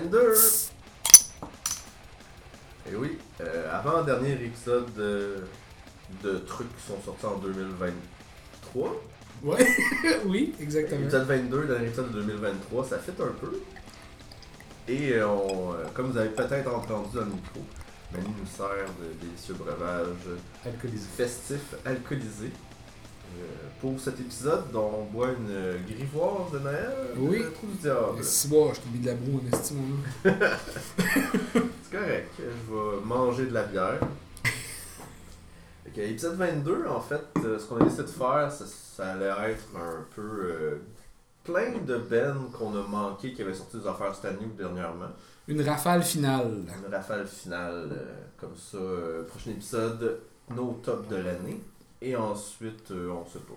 22! Et oui, euh, avant-dernier épisode de, de trucs qui sont sortis en 2023. Ouais, oui, exactement. Épisode 22, dernier épisode de 2023, ça fait un peu. Et euh, on, euh, comme vous avez peut-être entendu dans le micro, Manu nous sert de délicieux breuvages Alcoolisé. festifs alcoolisés. Euh, pour cet épisode, dont on boit une euh, grivoise de Noël. Oui. Le trou du diable. Si moi, je t'ai mis de la broue en estime. C'est correct, je vais manger de la bière. Ok, épisode 22, en fait, euh, ce qu'on a décidé de faire, ça, ça allait être un peu euh, plein de bennes qu'on a manqué qui avaient sorti des affaires cette année ou dernièrement. Une rafale finale. Une rafale finale, euh, comme ça. euh, prochain épisode, nos tops de l'année. Et ensuite, euh, on se pas.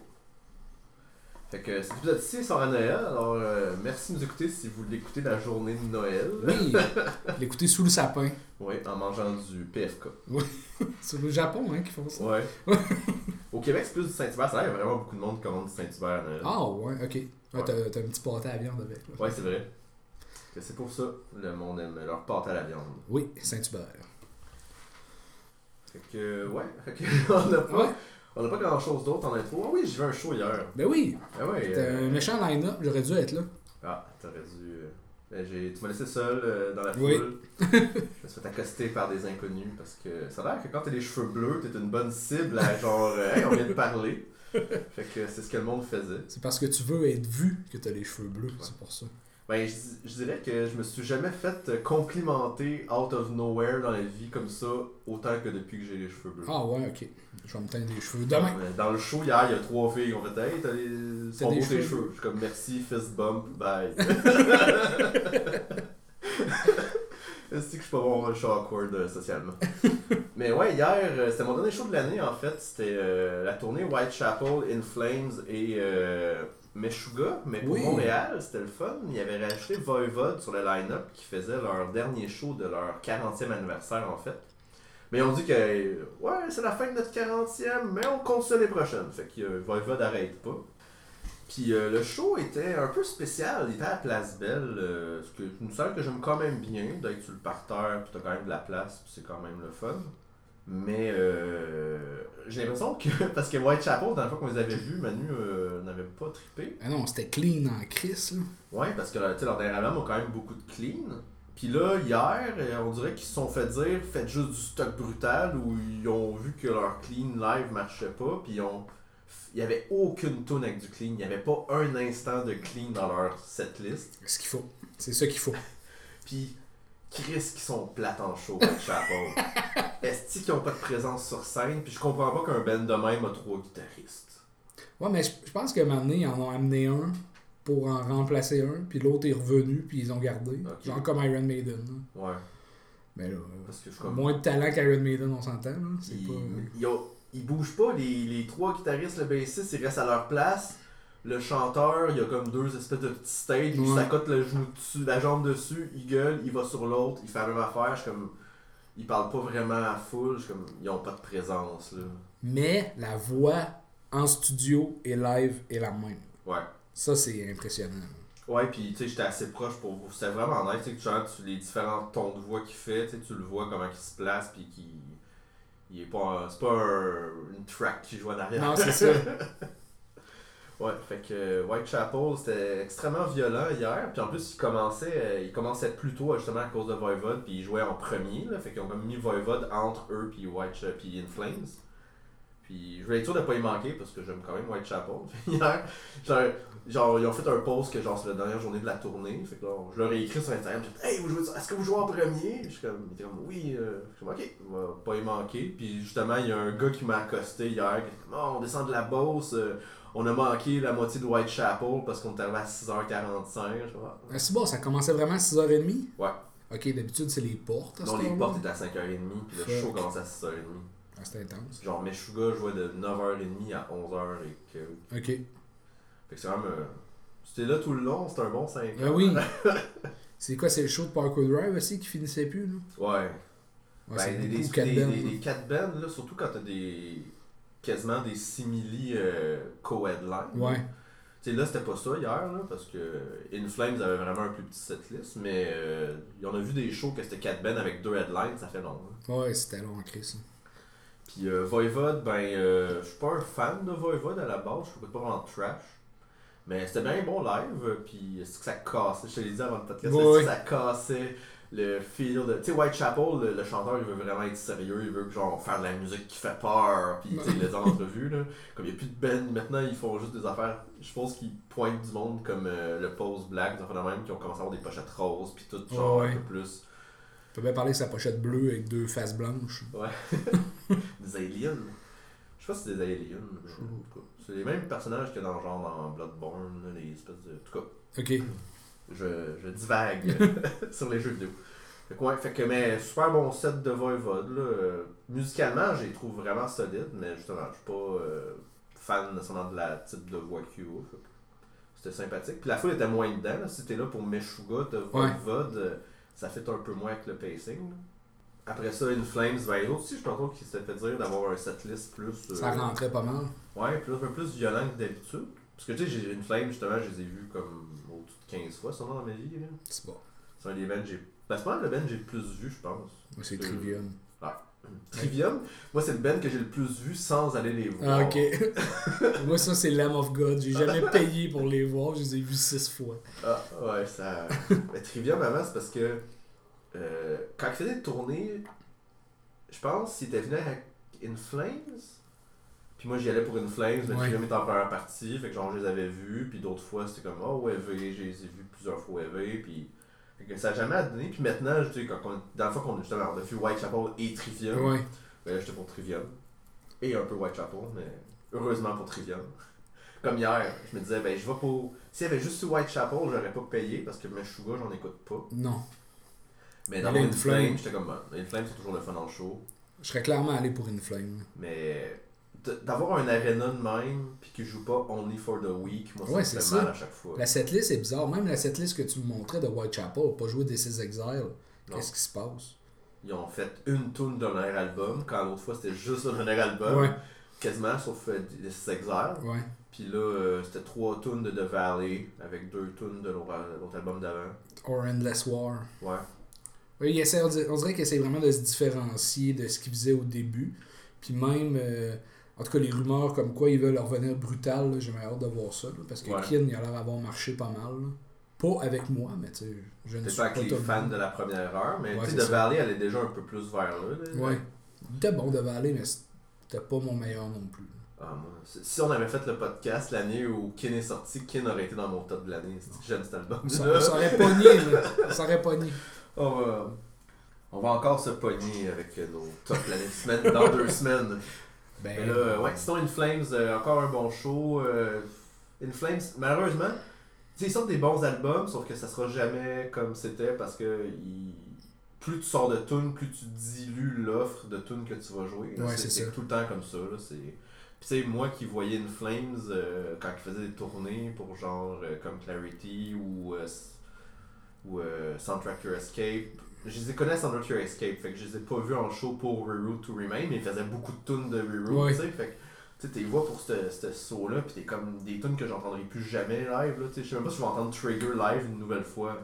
Fait que cet épisode-ci sort à Noël, alors euh, merci de nous écouter si vous l'écoutez la journée de Noël. Oui, l'écouter sous le sapin. Oui, en mangeant du PFK. C'est le Japon, hein, qui font ça. Ouais. Au Québec, c'est plus du Saint-Hubert. Ça, il y a vraiment beaucoup de monde qui commande du Saint-Hubert à Noël. Ah, ouais, ok. Ouais, t'as, t'as un petit pâté à viande avec. là. Ouais, c'est vrai. Que C'est pour ça le monde aime leur pâte à la viande. Oui, Saint-Hubert. Fait que, ouais. Fait que, on n'a pas, Ouais, on a pas grand chose d'autre en intro. Ah oui, j'ai vu un show hier. ben oui, Ah ouais. c'était euh, un méchant line-up, j'aurais dû être là. Ah, t'aurais dû. euh, ben, j'ai- tu m'as laissé seul euh, dans la Oui. foule. je me suis fait accoster par des inconnus parce que ça a l'air que quand t'as les cheveux bleus, t'es une bonne cible à genre, euh, hey, on vient de parler. fait que c'est ce que le monde faisait. C'est parce que tu veux être vu que t'as les cheveux bleus, c'est pour ça. Ben, je, je dirais que je me suis jamais fait complimenter out of nowhere dans la vie comme ça, autant que depuis que j'ai les cheveux bleus. Ah ouais, ok. Je vais me teindre les cheveux demain. Euh, Dans le show hier, il y a trois filles qui ont fait Hey, t'as les. Sont beaux cheveux? cheveux. Je suis comme merci, fist bump, bye. Est-ce que je suis pas bon, je suis awkward euh, socialement? Mais ouais, hier, euh, c'était mon dernier show de l'année en fait. C'était euh, la tournée Whitechapel, In Flames et euh, Meshuga. Mais pour Oui. Montréal, c'était le fun. Ils avaient rajouté Voivod sur le line-up qui faisait leur dernier show de leur 40e anniversaire en fait. Mais ils ont dit que ouais, c'est la fin de notre 40e, mais on compte ça les prochaines. Fait que euh, Voivod n'arrête pas. Puis euh, le show était un peu spécial, il était à Place Belle, euh, ce que une salle que j'aime quand même bien, d'être sur le parterre, puis t'as quand même de la place, puis c'est quand même le fun. Mais euh, j'ai l'impression que, parce que Whitechapel, dans la fois qu'on les avait vus, Manu euh, n'avait pas trippé. Ah non, c'était clean en crise, là. Ouais, parce que tu sais, leur dernier album a quand même beaucoup de clean. Puis là, hier, euh, on dirait qu'ils se sont fait dire faites juste du stock brutal où ils ont vu que leur clean live marchait pas. Puis ils ont. Il y avait aucune tune avec du clean. Il n'y avait pas un instant de clean dans leur setlist. Ce qu'il faut. C'est ça qu'il faut. Puis Chris qui sont plates en show, Whitechapel. Est-ce qu'ils n'ont pas de présence sur scène? Puis je comprends pas qu'un band de même a trois guitaristes. Ouais, mais je, pense moment donné, ils en ont amené un pour en remplacer un, puis l'autre est revenu, puis ils ont gardé. Genre comme Iron Maiden. là. Ouais. Mais là, Parce que je suis comme. moins de talent qu'Iron Maiden, on s'entend. Ils, pas... ils, ont- ils bougent pas, les, les trois guitaristes, le bassiste, ils restent à leur place. Le chanteur, il y a comme deux espèces de petits stages, il s'accote le genou dessus, la jambe dessus, il gueule, il va sur l'autre, il fait la même affaire. Je suis comme. Ils parlent pas vraiment à full, je comme. Ils ont pas de présence là. Mais la voix en studio et live est la même. Ouais. Ça, c'est impressionnant. Ouais, puis tu sais, j'étais assez proche pour vous. C'était vraiment nice, tu sais, que tu les différents tons de voix qu'il fait, tu tu le vois comment il se place, puis qu'il. Il est pas. un- C'est pas un- une track qui joue en arrière. Non, c'est ça. Ouais, fait que euh, Whitechapel, c'était extrêmement violent hier. Puis en plus, il commençait, euh, il commençait plus tôt justement à cause de Voivod. Puis ils jouaient en premier. Là, fait qu'ils ont comme mis Voivod entre eux puis White puis In Flames. Puis je voulais être sûr de pas y manquer parce que j'aime quand même Whitechapel. Hier, genre, genre, ils ont fait un post que genre c'est la dernière journée de la tournée. Fait que là, je leur ai écrit sur Instagram. J'ai dit Hey, vous jouez, est-ce que vous jouez en premier Je suis comme, il Oui. euh, je suis comme Ok, on va pas y manquer. Puis justement, il y a un gars qui m'a accosté hier. Oh, on descend de la Beauce. euh, on a manqué la moitié de Whitechapel parce qu'on est arrivé à 6h45. Je vois. Ah, c'est bon, ça commençait vraiment à 6h30? Ouais. Ok, d'habitude, c'est les portes. à Non, les portes étaient à 5h30, puis le Fuck. show commence à 6h30. Ah, c'était intense. Genre, Meshuga jouait de 9h30 à 11h et que. Ok. Fait que c'est vraiment. euh, C'était là tout le long, c'était un bon 5 ans. Ah oui. c'est quoi, c'est le show de Parkour Drive aussi qui finissait plus, là? Ouais. Ouais, c'est ben, les, les, les, bands, les- là. les quatre bands, là, surtout quand t'as des. Quasiment des simili euh, co-headline. Ouais. Tu sais, là, c'était pas ça hier, là, parce que In Flames avait vraiment un plus petit setlist, mais euh, on a vu des shows que c'était 4 bands avec deux headlines, ça fait long. hein. Ouais, c'était long en crise. Puis euh, Voivod, ben, euh, je suis pas un fan de Voivod à la base, je trouve pas vraiment trash. Mais c'était bien bon live, puis c'est que ça cassait, je te l'ai dit avant le podcast, ouais. ça cassait le feel de. Tu sais, Whitechapel, le, le chanteur, il veut vraiment être sérieux, il veut genre faire de la musique qui fait peur, puis il les en entrevue, là. Comme il n'y a plus de band, maintenant ils font juste des affaires, je pense qu'ils pointent du monde comme euh, le Pose Black, des affaires de même, qui ont commencé à avoir des pochettes roses, puis tout, genre Ouais, ouais. un peu plus. On peut bien parler de sa pochette bleue avec deux faces blanches. Des aliens. Je sais pas si c'est des aliens. C'est les mêmes personnages que dans genre dans Bloodborne, les espèces de. En tout cas, Ok. Je, je divague sur les jeux vidéo. Fait que, ouais, fait que, mais super bon set de Voivode. Là. Musicalement, je les trouve vraiment solides, mais justement, je suis pas euh, fan nécessairement de la type de voix qu'il C'était sympathique. Puis la foule était moins dedans. Là. Si t'es là pour Meshuga, de Voivode, euh, ça fait un peu moins avec le pacing. Après ça, In Flames, ben, les autres aussi, je pense qu'ils s'étaient fait dire d'avoir un setlist plus. euh, Ça rentrait pas mal. Ouais, plus, un peu plus violent que d'habitude. Parce que tu sais, j'ai une flame, justement, je les ai vus comme 15 fois sûrement dans ma vie. là. C'est bon. C'est un des bands que j'ai. Ben, c'est pas le band que j'ai le plus vu, je pense. Moi, c'est Euh, Trivium. Trivium, moi, c'est le band que j'ai le plus vu sans aller les voir. Ah, ok. Moi, ça, c'est Lamb of God. J'ai jamais payé pour les voir. Je les ai vus six fois. Ah, ouais, ça. Mais Trivium avant, c'est parce que euh, quand ils faisaient des tournées, je pense qu'ils étaient venus avec In Flames. Puis moi, j'y allais pour In Flames, mais Ouais. Trivium était en première partie, fait que genre, je les avais vus. Puis d'autres fois, c'était comme, oh, ouais, je les ai vus plusieurs fois, EV. Puis. Fait que ça n'a jamais donné. Puis maintenant, je dis, quand on, dans la fois qu'on justement, on a vu Whitechapel et Trivium, Ouais. ben là, j'étais pour Trivium. Et un peu Whitechapel, mais heureusement pour Trivium. Comme hier, je me disais, ben je vais pour. S'il y avait juste Whitechapel, j'aurais pas payé parce que Meshuga, j'en écoute pas. Non. Mais dans. Flame, j'étais comme, bon, In Flame, c'est toujours le fun en show. Je serais clairement allé pour une flame. Mais d'avoir un arena de même, puis qui joue pas only for the week, moi, ça Ouais, me c'est fait ça. mal à chaque fois. La setlist est bizarre. Même la setlist que tu me montrais de Whitechapel, pas joué This is Exile. Qu'est-ce qui se passe? Ils ont fait une tune d'un dernier album, quand l'autre fois c'était juste un dernier album. Ouais. Quasiment, sauf euh, This is Exile. Ouais. Puis là, euh, c'était trois tunes de The Valley, avec deux tunes de l'autre l'autre album d'avant. Or Endless War. Ouais. Oui, il essaie, on dirait- on dirait qu'il essaie vraiment de se différencier de ce qu'il faisait au début. Puis même, euh, en tout cas, les rumeurs comme quoi ils veulent revenir brutal, j'ai hâte de voir ça. là, parce que Ouais. Kin, il a l'air d'avoir marché pas mal. là. Pas avec moi, mais tu sais, je ne suis pas pas avec les fans de la première heure, mais Ouais, tu sais, ça. Valley, elle est déjà un peu plus vers là. là. Ouais. Bon de Valley, mais c'était pas mon meilleur non plus. Ah, moi, si on avait fait le podcast l'année où Kin est sorti, Kin aurait été dans mon top de l'année. J'aime cet album. On s'aurait pogné, là. On s'aurait pogné. on, va, on va encore se pogner avec nos top de l'année semaine, dans deux semaines. Ben, Mais là, euh, ouais, sinon, In Flames, euh, encore un bon show. euh, In Flames, malheureusement, tu sais, ils sortent des bons albums, sauf que ça sera jamais comme c'était parce que il- plus tu sors de tunes, plus tu dilues l'offre de tunes que tu vas jouer. Ouais, c'est tout le temps comme ça. Là, c'est... Puis tu sais, moi qui voyais In Flames euh, quand ils faisaient des tournées pour genre euh, comme Clarity ou, euh, ou Soundtrack Your Escape, je les ai connais Soundtrack Your Escape, fait que je les ai pas vus en show pour Reroute to Remain, mais ils faisaient beaucoup de tunes de Reroute, tu sais, fait que tu sais, t'es vois pour ce saut-là, pis t'es comme des tunes que j'entendrai plus jamais live, là, tu sais, je sais même pas si je vais entendre Trigger live une nouvelle fois.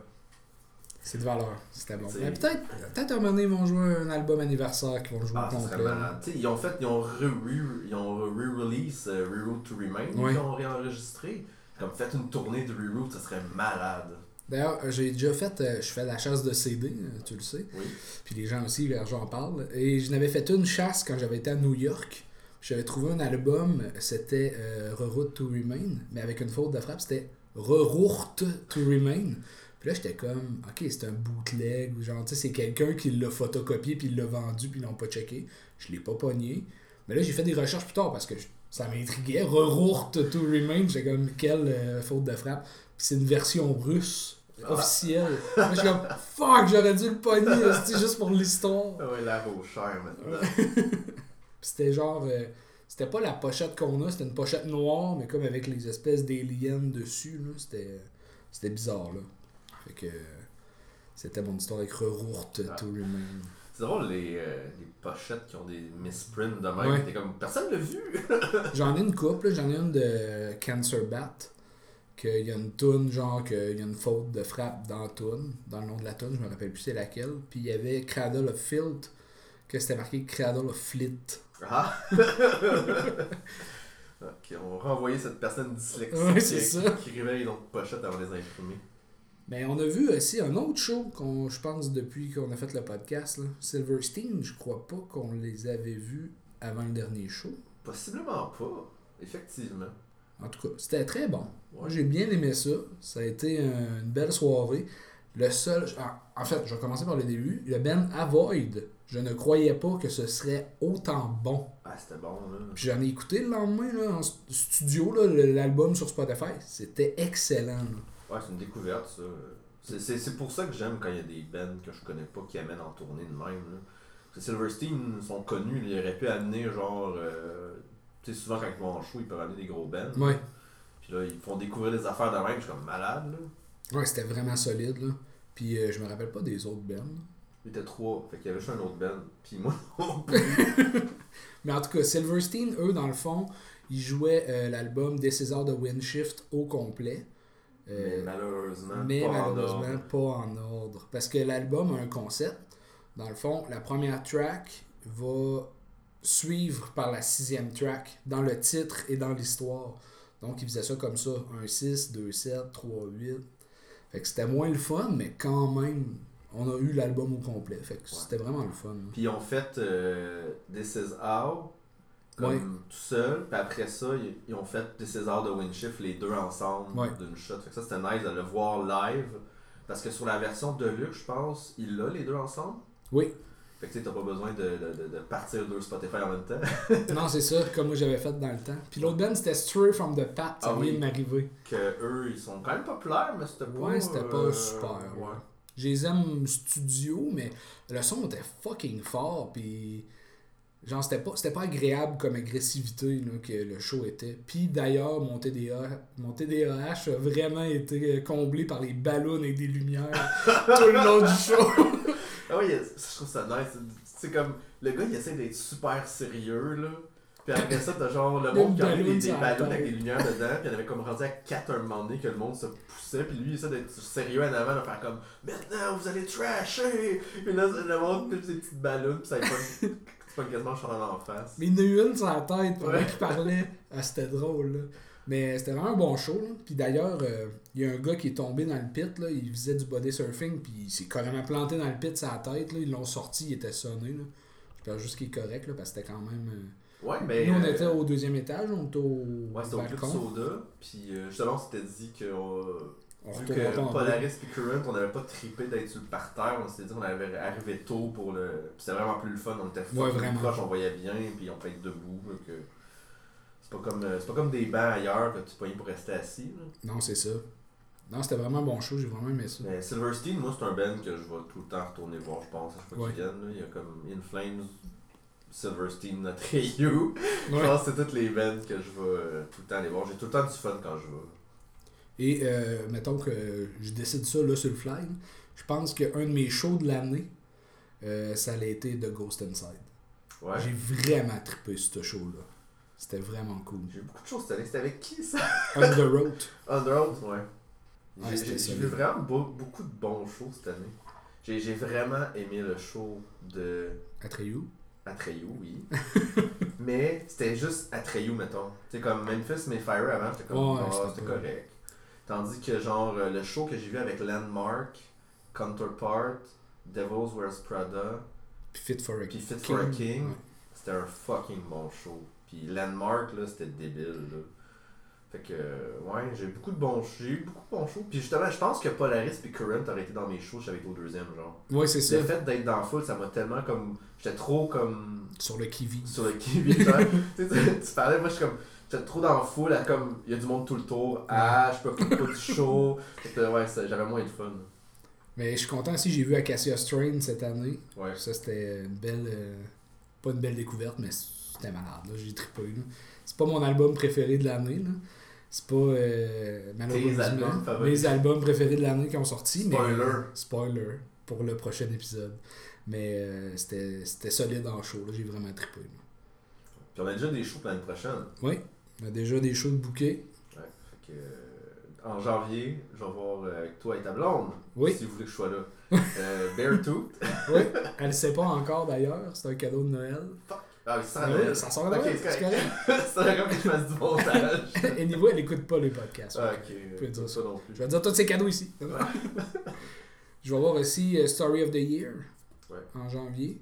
c'est de valeur. C'était bon. C'est- Mais peut-être peut-être un moment donné, ils vont jouer un album anniversaire qu'ils vont jouer Ah, complet. malade. Tu sais, ils ont fait, ils ont re- re- ils ont re-release euh, Reroute to Remain, ils ont réenregistré. Comme fait une tournée de Reroute, ça serait malade. D'ailleurs, j'ai déjà fait, euh, je fais la chasse de CD, euh, tu le sais. Oui. Puis les gens aussi, j'en parle. Et je n'avais fait une chasse quand j'avais été à New York. J'avais trouvé un album, c'était euh, Reroute to Remain, mais avec une faute de frappe, c'était Reroute to Remain. Puis là, j'étais comme, ok, c'est un bootleg, ou genre, tu sais, c'est quelqu'un qui l'a photocopié, puis il l'a vendu, puis ils l'ont pas checké. Je l'ai pas pogné. Mais là, j'ai fait des recherches plus tard parce que je- ça m'intriguait. Reroute to Remain, j'étais comme, quelle euh, faute de frappe. Puis c'est une version russe officielle. Moi, je suis comme, fuck, j'aurais dû le pogner, c'est juste pour l'histoire. Ah ouais, la cher maintenant. C'était genre. euh, c'était pas la pochette qu'on a, c'était une pochette noire, mais comme avec les espèces d'aliens dessus. C'était, c'était bizarre. là. Fait que. C'était mon histoire avec Reroute Ah. to Remain. C'est drôle les, euh, les pochettes qui ont des misprints de même. Ouais. T'es comme, personne l'a vu. J'en ai une couple, là. j'en ai une de Cancer Bat. Qu'il y a une toune, genre qu'il y a une faute de frappe dans la toune, dans le nom de la toune, je me rappelle plus c'est laquelle. Puis il y avait Cradle of Filth, que c'était marqué Cradle of Flit. Ah! ok, on va renvoyer cette personne dyslexique Ouais, qui, ça. qui réveille notre pochette avant de les imprimer. Mais on a vu aussi un autre show, qu'on, je pense, depuis qu'on a fait le podcast. Là. Silverstein, je crois pas qu'on les avait vus avant le dernier show. Possiblement pas, effectivement. En tout cas, c'était très bon. Moi, j'ai bien aimé ça. Ça a été un- une belle soirée. Le seul. En, en fait, je vais commencer par le début. Le Ben Avoid. Je ne croyais pas que ce serait autant bon. Ah, c'était bon, là. Puis j'en ai écouté le lendemain là, en st- studio, l'album sur Spotify. C'était excellent. là. Ouais, c'est une découverte, ça. C'est- C'est c'est pour ça que j'aime quand il y a des bands que je connais pas qui amènent en tournée de même. Là. Silverstein sont connus, ils auraient pu amener genre. euh, tu sais, souvent quand ils vont en show, ils peuvent amener des gros bands. Ouais. Puis là, ils font découvrir les affaires de même, je suis comme malade, là. Ouais, c'était vraiment solide. Là. Puis euh, je me rappelle pas des autres bands. Il était trois, fait qu'il y avait juste un autre band. Puis moi, Mais en tout cas, Silverstein, eux, dans le fond, ils jouaient euh, l'album Is All the Windshift au complet. Euh, mais malheureusement, mais pas en malheureusement ordre. pas en ordre. Parce que l'album a un concept. Dans le fond, la première track va suivre par la sixième track dans le titre et dans l'histoire. Donc, ils faisaient ça comme ça. Un 6, 2, 7, 3, 8. Fait que c'était moins le fun, mais quand même, on a eu l'album au complet. Fait que c'était vraiment le fun. Puis ils ont fait euh, This Is How, comme Ouais. tout seul. Puis après ça, ils, ont fait This Is How de Windshift, les deux ensemble Ouais. d'une shot. Fait que ça, c'était nice de le voir live. Parce que sur la version Deluxe, je pense, il l'a les deux ensemble? Oui, Fait que tu sais, t'as pas besoin de, de, de, de partir deux Spotify en même temps. non, c'est ça, comme moi j'avais fait dans le temps. Puis l'autre band, c'était Stray from the Pat, ça Ah vient oui. de m'arriver. que eux, ils sont quand même populaires, mais c'était pas. Ouais, c'était pas euh, super, Ouais. ouais. Je les aime studio, mais le son était fucking fort, puis genre c'était pas, c'était pas agréable comme agressivité là, que le show était. Puis d'ailleurs, mon TDA, mon TDAH a vraiment été comblé par les ballons et des lumières tout le long du show. Ah oui, je trouve ça nice. C'est comme, le gars, il essaie d'être super sérieux, là. Puis après ça, t'as genre le Il monde qui a mis des, ballons avec des lumières dedans. Puis il avait comme rendu à 4 un moment donné que le monde se poussait. Puis lui, il essaie d'être sérieux en avant, de faire comme, maintenant, vous allez trasher. Puis là, le monde pitch des petites ballons. Puis ça pas pas quasiment en face. Mais il y en a eu une sur la tête pendant Ouais. qu'il parlait. Ah, c'était drôle, là. Mais c'était vraiment un bon show. là. Puis d'ailleurs, euh, il y a un gars qui est tombé dans le pit. Là. Il faisait du body surfing. Puis il s'est carrément planté dans le pit sa tête. Là. Ils l'ont sorti. Il était sonné. Là. J'espère juste qu'il est correct. Là, parce que c'était quand même. euh, Ouais, mais. Nous, on euh, était au deuxième étage. On était au Ouais, c'était au Club. Soda. Puis euh, justement, on s'était dit que. euh, On Vu que. Polaris et Current, on n'avait pas trippé d'être sur le parterre, on s'était dit qu'on avait arrivé tôt pour le. Puis c'était vraiment plus le fun, on était Ouais, fucking vraiment. proche, on voyait bien, puis on peut être debout. C'est pas comme euh, c'est pas comme des bancs ailleurs que tu payes pour rester assis. là. Non, c'est ça. Non, c'était vraiment un bon show. J'ai vraiment aimé ça. Mais Silverstein, moi, c'est un band que je vais tout le temps retourner voir, je pense, à chaque fois Ouais. viennent. là. Il y a comme In Flames, Silverstein. Je Ouais. pense que c'est toutes les bands que je vais euh, tout le temps aller voir. J'ai tout le temps du fun quand je vais. Et euh, mettons que je décide ça là sur le fly. Je pense qu'un de mes shows de l'année, euh, ça a été The Ghost Inside. Ouais. J'ai vraiment trippé sur ce show-là. C'était vraiment cool. J'ai eu beaucoup de choses cette année. C'était avec qui ça? On the Road. Underworld, ouais. Ouais, J'ai- c'était vu vraiment beau- beaucoup de bons shows cette année. J'ai vraiment aimé le show de Atreyu. Atreyu, oui. Mais c'était juste Atreyu, mettons. Tu sais, comme Memphis mais Fire avant, j'étais comme, ah, c'était c'était correct. Tandis que, genre, euh, le show que j'ai vu avec Landmark, Counterpart, Devils Wears Prada, Puis Fit for a puis Fit for a King, c'était un fucking bon show. Puis Landmark, là, c'était débile, là. Fait que, ouais, j'ai beaucoup de bons j'ai eu beaucoup de bons shows. Puis justement, je pense que Polaris et Current auraient été dans mes shows, j'avais été au deuxième, genre. Ouais, c'est ça. Le fait d'être dans foule, ça m'a tellement comme. J'étais trop comme. Sur le Kiwi. sur le kiwi, tu, parlais, moi je suis comme. J'étais trop dans à comme. Il y a du monde tout le tour. Ah, je peux pas du show. Ouais, ça- j'avais moins de fun. Mais je suis content aussi, j'ai vu Acacia Strain cette année. Ouais. Ça, c'était une belle. euh, pas une belle découverte, mais c'était malade. là. J'ai trippé. C'est pas mon album préféré de l'année. là. C'est pas. euh, malheureusement. albums mes albums préférés de l'année qui ont sorti. Mais, Spoiler. spoiler pour le prochain épisode. Mais euh, c'était solide en show. là. J'ai vraiment trippé. là. Puis on a déjà des shows l'année prochaine. Oui, on a déjà des shows de bouquets. Ouais. Fait que. euh, en janvier, je vais voir euh, avec toi et ta blonde. Oui. Si vous voulez que je sois là. Euh, Beartooth. Oui, elle sait pas encore d'ailleurs, c'est un cadeau de Noël. Ah oui, ça, Ah oui, ça sort de Ok, c'est correct. correct. C'est vrai que je fasse du montage. Et niveau, elle écoute pas les podcasts. Ah, Ouais. ok. peux dire ça. non plus. Je vais dire tous ces cadeaux ici. je vais voir aussi euh, Story of the Year Ouais. en janvier.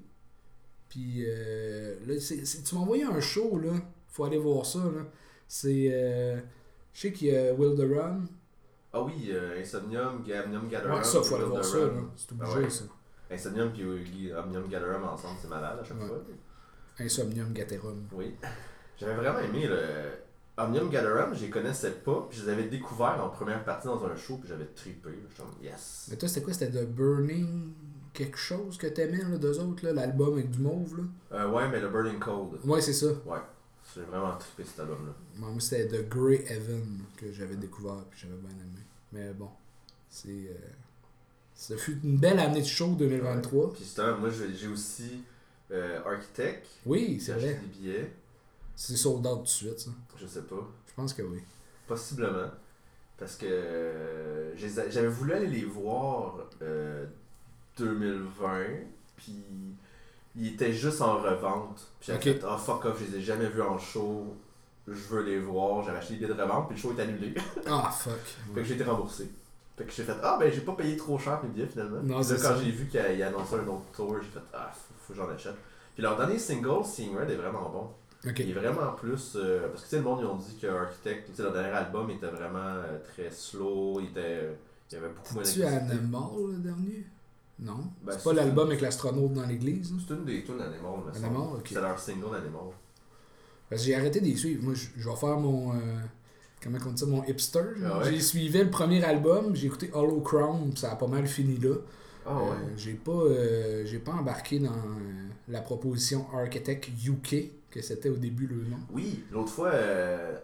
Puis euh, là, tu m'as envoyé un show, là. Faut aller voir ça, là. C'est. euh, je sais qu'il y a Will the Run. Ah oui, euh, Insomnium, Gamnium Gatherum. Ouais, ça, faut aller voir ça, là. C'est Ah obligé, ouais. ça. Insomnium puis Omnium Gatherum ensemble, c'est malade à chaque Ouais. fois. Insomnium Gaterum. Oui. J'avais vraiment aimé le Omnium Gatherum, je les connaissais pas, puis je les avais découverts en première partie dans un show, puis j'avais trippé. Comme yes. Mais toi, c'était quoi? C'était The Burning quelque chose que t'aimais, là, d'eux autres, là, l'album avec du mauve, là? Euh, ouais, mais le Burning Cold. Ouais, c'est ça. Ouais. J'ai vraiment trippé cet album-là. Moi, c'était The Grey Heaven que j'avais découvert puis j'avais bien aimé. Mais bon, c'est. euh, ça fut une belle année de show 2023. Puis moi j'ai aussi euh, Architect. Oui, J'ai c'est acheté vrai. des billets. C'est sold out tout de suite, ça. Je sais pas. Je pense que oui. Possiblement. Parce que euh, j'avais voulu aller les voir euh, 2020, puis ils étaient juste en revente. Puis j'avais Ok. fait, ah fuck off, je les ai jamais vus en show, je veux les voir. J'avais acheté des billets de revente, puis le show est annulé. Ah, fuck. fait que j'ai été remboursé. Fait que j'ai fait, ah ben j'ai pas payé trop cher mes billets finalement. Non, c'est quand j'ai vu qu'il annonçait un autre tour, j'ai fait, ah faut, faut que j'en achète. Puis leur dernier single, Seeing Red, est vraiment bon. Il est vraiment plus. euh, parce que tu sais, le monde, ils ont dit que Architect, tu sais, leur dernier album était vraiment euh, très slow, il, était, il y avait beaucoup moins Tu d'activité. Animal, le dernier? Non? Ben, c'est pas l'album avec l'astronaute dans l'église hein? C'est une des tunes Animal, semble. Animal. C'est leur single Animal. Parce que j'ai arrêté de les suivre. Moi, je, vais faire mon. euh, comment on dit ça Mon hipster. Ah ouais? J'ai suivi le premier album, j'ai écouté Hollow Crown, ça a pas mal fini là. Ah Euh, j'ai pas euh, j'ai pas embarqué dans euh, la proposition Architect UK que c'était au début le nom. Oui, l'autre fois,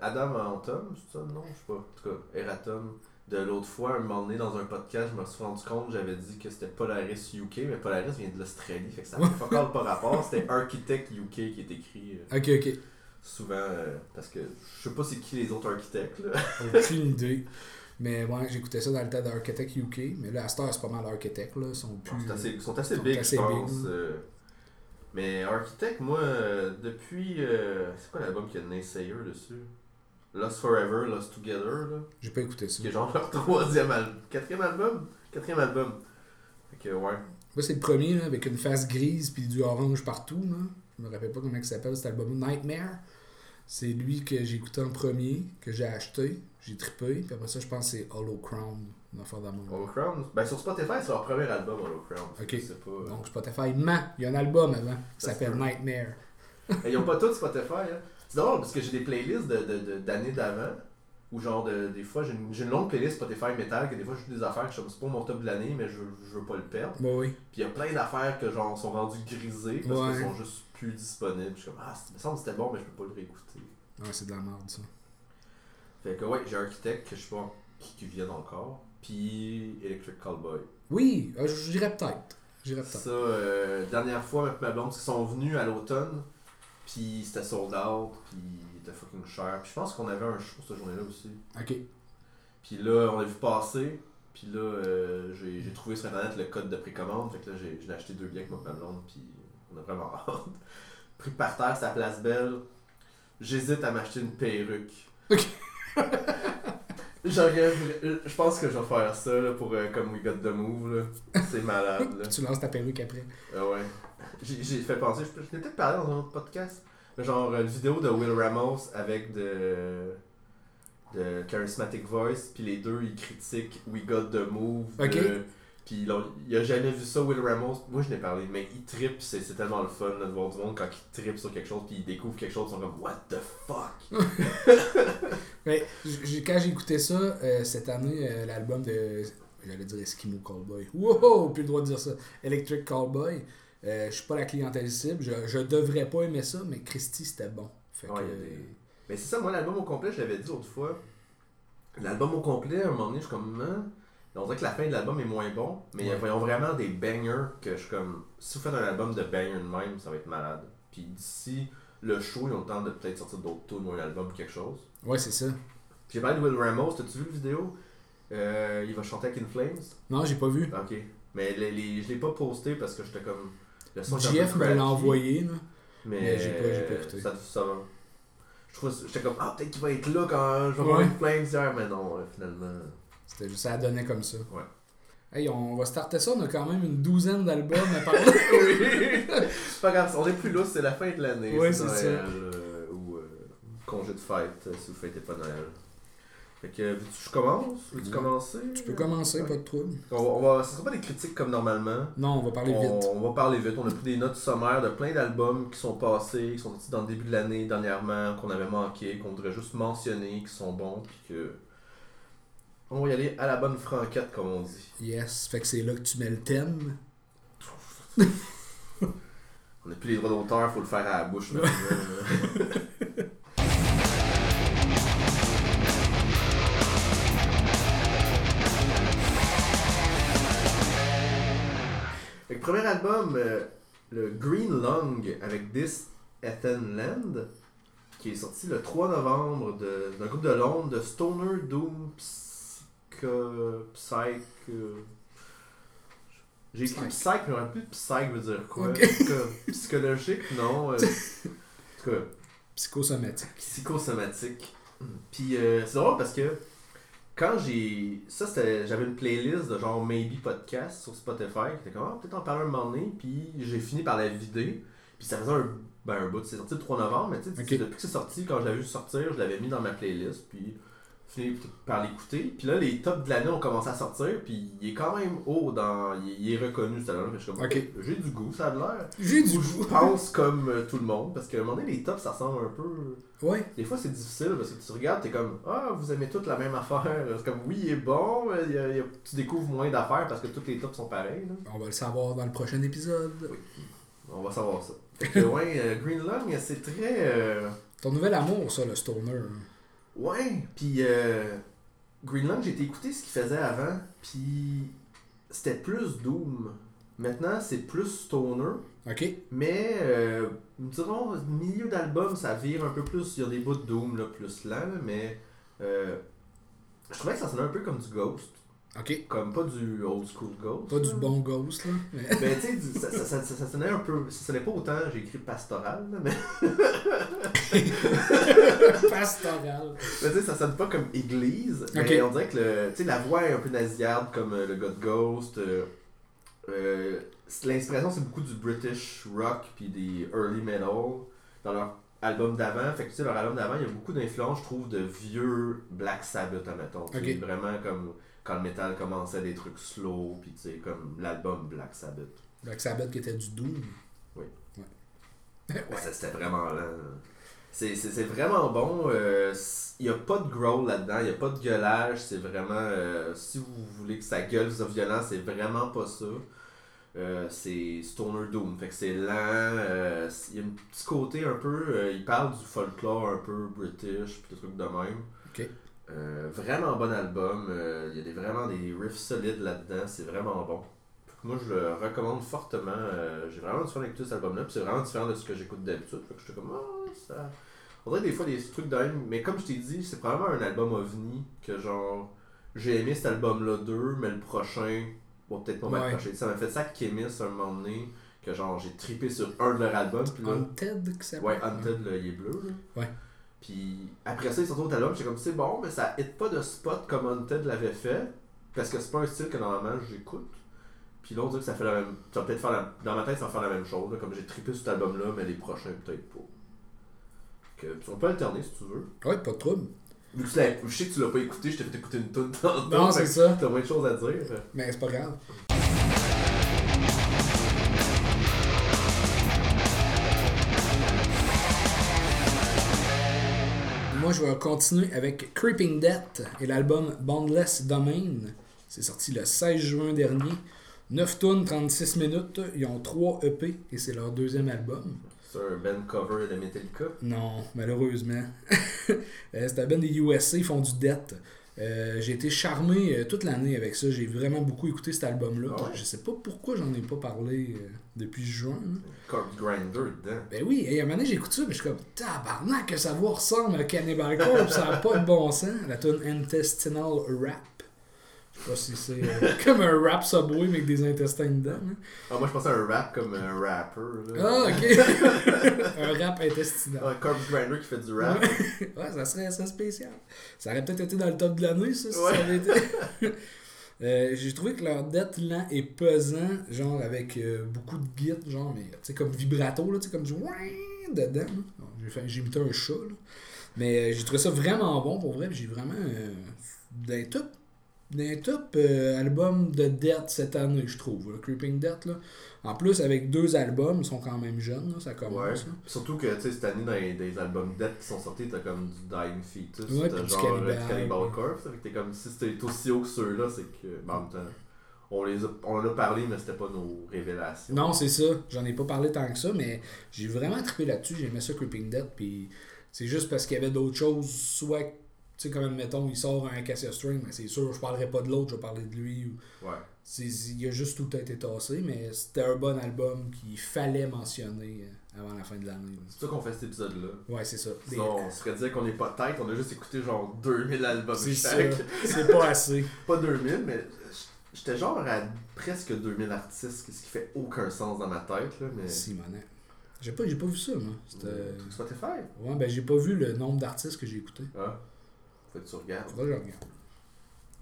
Adam Anton, c'est ça le nom? Je sais pas. En tout cas, Eratom. De l'autre fois, un moment donné, dans un podcast, je me suis rendu compte, j'avais dit que c'était Polaris UK, mais Polaris vient de l'Australie, fait que ça n'a pas encore pas rapport. C'était Architect UK qui est écrit Ok, ok. souvent, parce que je sais pas c'est qui les autres architectes, là. Aucune idée. Mais ouais, j'écoutais ça dans le temps d'Architect UK. Mais là, à cette heure, c'est pas mal Architect. Là. Ils sont plus. Ils sont assez, sont assez sont big, assez je pense. euh. Mais Architect, moi, euh, depuis. euh, c'est quoi l'album qui a Naysayer dessus? Lost Forever, Lost Together, là. J'ai pas écouté ça. Qui est genre leur troisième album. Quatrième album? Quatrième album. Fait que, ouais. Moi, c'est le premier là, avec une face grise puis du orange partout. Là. Je me rappelle pas comment il s'appelle cet album. Nightmare. C'est lui que j'ai écouté en premier, que j'ai acheté. J'ai trippé. Puis après ça, je pense que c'est Hollow Crown. Une affaire d'amour. Hollow Crown. Ben, sur Spotify, c'est leur premier album, Hollow Crown. Ok. Pas. Donc Spotify ment. Il y a un album avant qui s'appelle. Nightmare. Ils ont pas tous Spotify, hein. C'est drôle parce que j'ai des playlists de- de- de- d'années d'avant. Ou genre, de, des fois, j'ai une, une longue playlist Spotify Metal que des fois, je joue des affaires que je sais pas mon top de l'année, mais je, veux- je veux pas le perdre. Bah oui. Puis il y a plein d'affaires que genre sont rendues grisées parce Ouais. qu'elles sont juste plus disponibles. Je suis comme, ah, il me semble que c'était bon, mais je peux pas le réécouter. Ouais, c'est de la merde ça. Fait que ouais, j'ai Architect que je sais pas qui, qui encore. Puis Electric Callboy. Oui, euh, je dirais peut-être. Je dirais peut-être. Ça, euh, dernière fois avec ma blonde, ils sont venus à l'automne. Puis c'était sold out. Puis était fucking cher. Puis je pense qu'on avait un show cette journée-là aussi. Ok. Puis là, on a vu passer. Puis là, euh, j'ai j'ai trouvé sur internet le code de précommande. Fait que là, j'ai j'ai acheté deux billets avec ma blonde. Puis on a vraiment hâte. Pris par terre, à Place Belle. J'hésite à m'acheter une perruque. Ok. J'aurais- Je pense que je vais faire ça là, pour euh, comme We Got the Move. là. C'est malade. Là. Tu lances ta perruque après. Ah ouais. J'ai j'ai fait penser, je, je l'ai peut-être parlé dans un autre podcast, genre euh, une vidéo de Will Ramos avec de, de Charismatic Voice, puis les deux ils critiquent We Got the Move. de- Ok. Puis il a, il a jamais vu ça, Will Ramos. Moi je n'ai parlé, mais il trippe, c'est c'est tellement le fun là, de voir du monde quand il trippe sur quelque chose, puis il découvre quelque chose, ils sont comme What the fuck? Mais j'ai- quand j'ai écouté ça, euh, cette année, euh, l'album de. J'allais dire Eskimo Callboy. Wow, plus le droit de dire ça. Electric Callboy. Euh, je suis pas la clientèle cible. Je, je devrais pas aimer ça, mais Christy, c'était bon. Fait Ouais, que, des- Mais c'est ça, moi l'album au complet, je l'avais dit l'autre fois. L'album au complet, à un moment donné, je suis comme. Hein? On dirait que la fin de l'album est moins bon, mais Ouais. voyons vraiment des bangers que je suis comme. Si vous faites un album de bangers de même, ça va être malade. Puis d'ici le show, ils ont le temps de peut-être sortir d'autres tunes ou un album ou quelque chose. Ouais, c'est ça. Puis J'ai parlé de Will Ramos, t'as-tu vu la vidéo? Euh, il va chanter avec In Flames. Non, j'ai pas vu. Ok. Mais les, les- je l'ai pas posté parce que j'étais comme. Le son JF me l'a envoyé, là. Mais, mais j'ai pas- pas écouté. Ça, ça, je trouve, j'étais comme, ah, peut-être qu'il va être là quand je vais voir. In Flames hier, mais non, euh, finalement. C'était juste, ça donnait comme ça. Ouais. Hey, on va starter ça, on a quand même une douzaine d'albums à parler. oui! c'est pas grave, on est plus là, c'est la fin de l'année. Ouais, c'est Noël, euh, ou euh, congé de fête, euh, si vous fêtez pas Noël. Fait que, veux-tu que je commence? Veux-tu commencer? tu peux commencer, Ouais. pas de trouble. On va, on va, ce sera pas des critiques comme normalement. Non, on va parler On, vite. on va parler vite. On a pris des notes sommaires de plein d'albums qui sont passés, qui sont sortis dans le début de l'année, dernièrement, qu'on avait manqué, qu'on voudrait juste mentionner, qui sont bons, puis que. On va y aller à la bonne franquette, comme on dit. Yes, fait que c'est là que tu mets le thème. On n'a plus les droits d'auteur, faut le faire à la bouche. maintenant. premier album, euh, le Green Lung avec This Ethan Land, qui est sorti le 3 novembre de- d'un groupe de Londres de Stoner Doom Psycho. Psych. euh, J'ai écrit Psych. mais rappelle plus de psych veut dire quoi. Psychologique, non. euh, en tout cas, Psychosomatique. psychosomatique. Puis euh, c'est drôle parce que quand j'ai. Ça, c'était. J'avais une playlist de genre Maybe Podcast sur Spotify qui était comme, ah, peut-être en parler un moment donné. Puis j'ai fini par la vider. Puis ça faisait un, ben, un bout. C'est sorti le 3 novembre, mais tu sais, depuis que c'est sorti, quand je l'avais vu sortir, je l'avais mis dans ma playlist. Puis par l'écouter. Puis là, les tops de l'année ont commencé à sortir. Puis il est quand même haut dans. Il, est reconnu, cet album. Je suis comme, j'ai du goût, ça a l'air. J'ai du Ou je goût. pense comme euh, tout le monde. Parce qu'à un moment donné, les tops, ça ressemble un peu. Ouais. Des fois, c'est difficile parce que tu regardes, t'es comme Ah, vous aimez toutes la même affaire. C'est comme Oui, il est bon, mais il y a- il y a- tu découvres moins d'affaires parce que tous les tops sont pareils. là. On va le savoir dans le prochain épisode. On va savoir ça. Fait que, ouais, euh, Green Lung, c'est très. euh, Ton nouvel amour, ça, le stoner. Ouais, puis euh, Green Lung, j'ai été écouter ce qu'il faisait avant, puis c'était plus Doom. Maintenant, c'est plus Stoner. Ok. Mais, euh, dirons, milieu d'album, ça vire un peu plus. Il y a des bouts de Doom là, plus lent, là, mais euh, je trouvais que ça sonnait un peu comme du Ghost. Ok. Comme pas du old school Ghost. Pas du bon ghost, là. Mais... Mais tu sais, ça, ça, ça, sonnait un peu. Ça sonnait pas autant, j'ai écrit pastoral, là, mais, Pastoral. mais tu sais, ça sonne pas comme église. Mais on dirait que le, tu sais, la voix est un peu nasillarde comme euh, le gars de Ghost. euh, euh, L'inspiration, c'est beaucoup du British rock puis des early metal dans leur album d'avant. Fait que tu sais, leur album d'avant, il y a beaucoup d'influence, je trouve, de vieux Black Sabbath, admettons. Tu sais, Ok. Vraiment comme quand le metal commençait des trucs slow, puis tu sais, comme l'album Black Sabbath. Black Sabbath qui était du Doom. Oui. Ouais. C'était vraiment lent. C'est, vraiment bon. euh, Il n'y a pas de growl là-dedans, il n'y a pas de gueulage. C'est vraiment. euh, si vous voulez que ça gueule, ça violent, c'est vraiment pas ça. Euh, c'est Stoner Doom. Fait que c'est lent. euh, Il y a un petit côté un peu. euh, il parle du folklore un peu british, puis des trucs de même. Ok. Euh, vraiment bon album. euh, Il y a des, vraiment des riffs solides là-dedans. C'est vraiment bon. Moi, je le recommande fortement. euh, J'ai vraiment du fun avec tout cet album-là. Puis c'est vraiment différent de ce que j'écoute d'habitude. Fait que j'étais comme, ah, ça. On dirait des fois des trucs même. Mais comme je t'ai dit, c'est probablement un album ovni que genre. J'ai aimé cet album-là deux, mais le prochain va peut-être pas Ouais. m'accrocher. Ça m'a fait ça avec Kémis un moment donné. Que genre, j'ai trippé sur un de leurs albums. Là, Haunted, que ça Ouais, Hunted, là, il est bleu. Là. Ouais. Puis après ça, ils sont autre album, j'étais comme c'est bon, mais ça hit pas de spot comme Hunted l'avait fait. Parce que c'est pas un style que normalement j'écoute. Puis là, on dirait que ça fait la même. Ça va peut-être faire la... Dans ma tête, ça va faire la même chose. là, comme j'ai trippé cet album-là, mais les prochains, peut-être pas. Que, on peut alterner si tu veux. Ouais, pas de trouble. Vu que tu l'as- je sais que tu l'as pas écouté, je t'ai fait écouter une tantôt. Non, c'est ça. T'as moins de choses à dire. Mais c'est pas grave. Moi, je vais continuer avec Creeping Death et l'album Boundless Domain. C'est sorti le 16 juin dernier. 9 tonnes, 36 minutes. Ils ont 3 EP et c'est leur deuxième album. C'est un band cover de Metallica? Non, malheureusement. Euh, c'est un band des USA, ils font du death. Euh, j'ai été charmé euh, toute l'année avec ça. J'ai vraiment beaucoup écouté cet album-là. Ah ouais? Je sais pas pourquoi j'en ai pas parlé euh, depuis juin. Corpse Grinder dedans. Ben oui, et à un moment donné, j'écoute ça, mais je suis comme tabarnak que sa voix ressemble à Cannibal Corpse, ça n'a pas de bon sens. La tune Intestinal Rap. Je sais pas si c'est euh, comme un rap Subway mais avec des intestins dedans. hein. Ah, moi, je pensais à un rap comme un rapper. Là. Ah, ok. un rap intestinal. Un Corpse Grinder qui fait du rap. Ouais, ça serait, ça spécial. Ça aurait peut-être été dans le top de l'année, ça, si Ouais. ça avait été. Euh, J'ai trouvé que leur death lent et pesant, genre avec euh, beaucoup de git, genre, mais tu sais, comme vibrato, là, tu sais, comme du ouin dedans. J'ai imité un chat, là. Mais j'ai trouvé ça vraiment bon pour vrai, j'ai vraiment. D'un top. D'un top euh, album de Death cette année, je trouve. là, Creeping Death, là. En plus, avec deux albums, ils sont quand même jeunes, là, ça commence. Surtout que, tu sais, cette année, dans les, des albums dead qui sont sortis, t'as comme du Dying Fetus, Ouais, t'as genre euh, Cannibal, du Cannibal ouais. Corpse. Fait que t'es comme, si c'était aussi haut que ceux-là, c'est que, ben, en même temps, on, les a, on en a parlé, mais c'était pas nos révélations. Non, c'est ça. J'en ai pas parlé tant que ça, mais j'ai vraiment trippé là-dessus. J'aimais ça Creeping Dead. Puis c'est juste parce qu'il y avait d'autres choses. Soit, tu sais, comme admettons, il sort un Acacia String, mais c'est sûr, je parlerai pas de l'autre, je vais parler de lui. Ou... Ouais. Il a juste tout été tassé, mais c'était un bon album qu'il fallait mentionner euh, avant la fin de l'année. C'est ça qu'on fait cet épisode-là. Ouais, c'est ça. Des- Sinon, on se ferait dire qu'on est pas tête, on a juste écouté genre 2000 albums chaque. C'est pas assez. Pas 2000, mais j'étais genre à presque 2000 artistes, ce qui fait aucun sens dans ma tête, là, mais... Simonet. J'ai pas, pas vu ça, moi. Euh, Spotify? Ouais, ben j'ai pas vu le nombre d'artistes que j'ai écoutés. Ah. Faut que tu regardes. Faudrait que je regarde.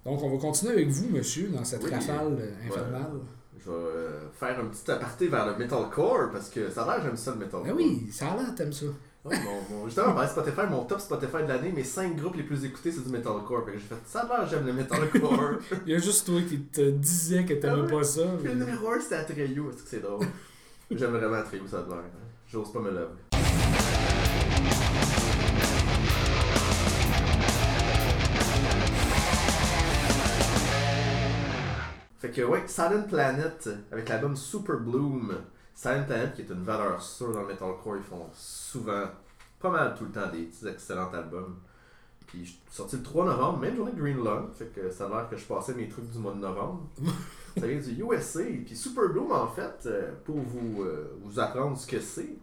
Donc, on va continuer avec vous, monsieur, dans cette Oui. rafale euh, infernale. Je vais euh, faire un petit aparté vers le metalcore parce que ça a l'air j'aime ça le metalcore. Ah oui, ça a l'air, t'aimes ça. Ouais, mon, mon- justement, de Spotify, mon top Spotify de l'année, mes 5 groupes les plus écoutés c'est du metalcore. Fait que j'ai fait ça a l'air j'aime le metalcore. Il y a juste toi qui te disais que t'aimais Ah pas ça. Mais- le numéro 1 c'était Atreyu, est-ce que c'est drôle? J'aime vraiment Atreyu, ça a l'air. hein. J'ose pas me lever. Fait que ouais, Silent Planet avec l'album Super Bloom. Silent Planet qui est une valeur sûre dans le metalcore, ils font souvent, pas mal tout le temps des petits excellents albums. Puis je suis sorti le 3 novembre, même journée Green Lung, fait que ça a l'air que je passais mes trucs du mois de novembre. ça vient du USA. Puis Super Bloom en fait, euh, pour vous, euh, vous apprendre ce que c'est,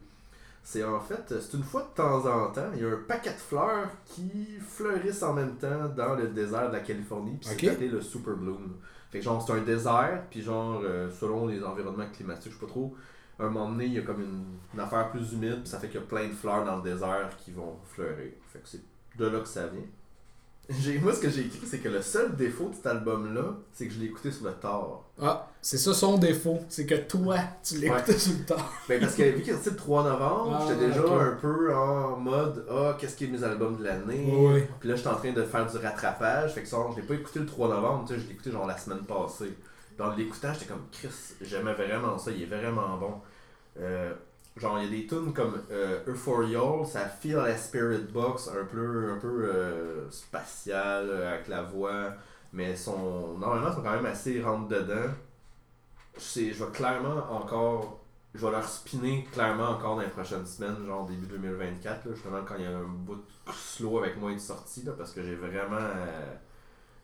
c'est en fait, euh, c'est une fois de temps en temps, il y a un paquet de fleurs qui fleurissent en même temps dans le désert de la Californie, puis Ok. c'est appelé le Super Bloom. Fait que genre, c'est un désert, puis genre, euh, selon les environnements climatiques, je sais pas trop, à un moment donné, il y a comme une, affaire plus humide, puis ça fait qu'il y a plein de fleurs dans le désert qui vont fleurir. Fait que c'est de là que ça vient. Moi, ce que j'ai écrit, c'est que le seul défaut de cet album-là, c'est que je l'ai écouté sur le tard. Ah, c'est ça son défaut. C'est que toi, tu l'écoutais sur le temps. Ben parce que vu qu'il est sorti le 3 novembre, Ah, j'étais déjà un peu en mode Ah, qu'est-ce qui est mes albums de l'année? Ouais. Puis là, j'étais en train de faire du rattrapage. Fait que ça, je l'ai pas écouté le 3 novembre, tu sais, je l'ai écouté genre la semaine passée. Dans l'écoutant, j'étais comme Chris, j'aimais vraiment ça, il est vraiment bon. Euh, genre, il y a des tunes comme euh, Euphorial, ça feel la Spirit Box, un peu, un peu euh, spatial, euh, avec la voix, mais sont, normalement, sont quand même assez rentre dedans. Je vais clairement encore je vais leur spinner clairement encore dans les prochaines semaines, genre début 2024, là, justement quand il y a un bout de slow avec moi de sortie, là, parce que j'ai vraiment euh,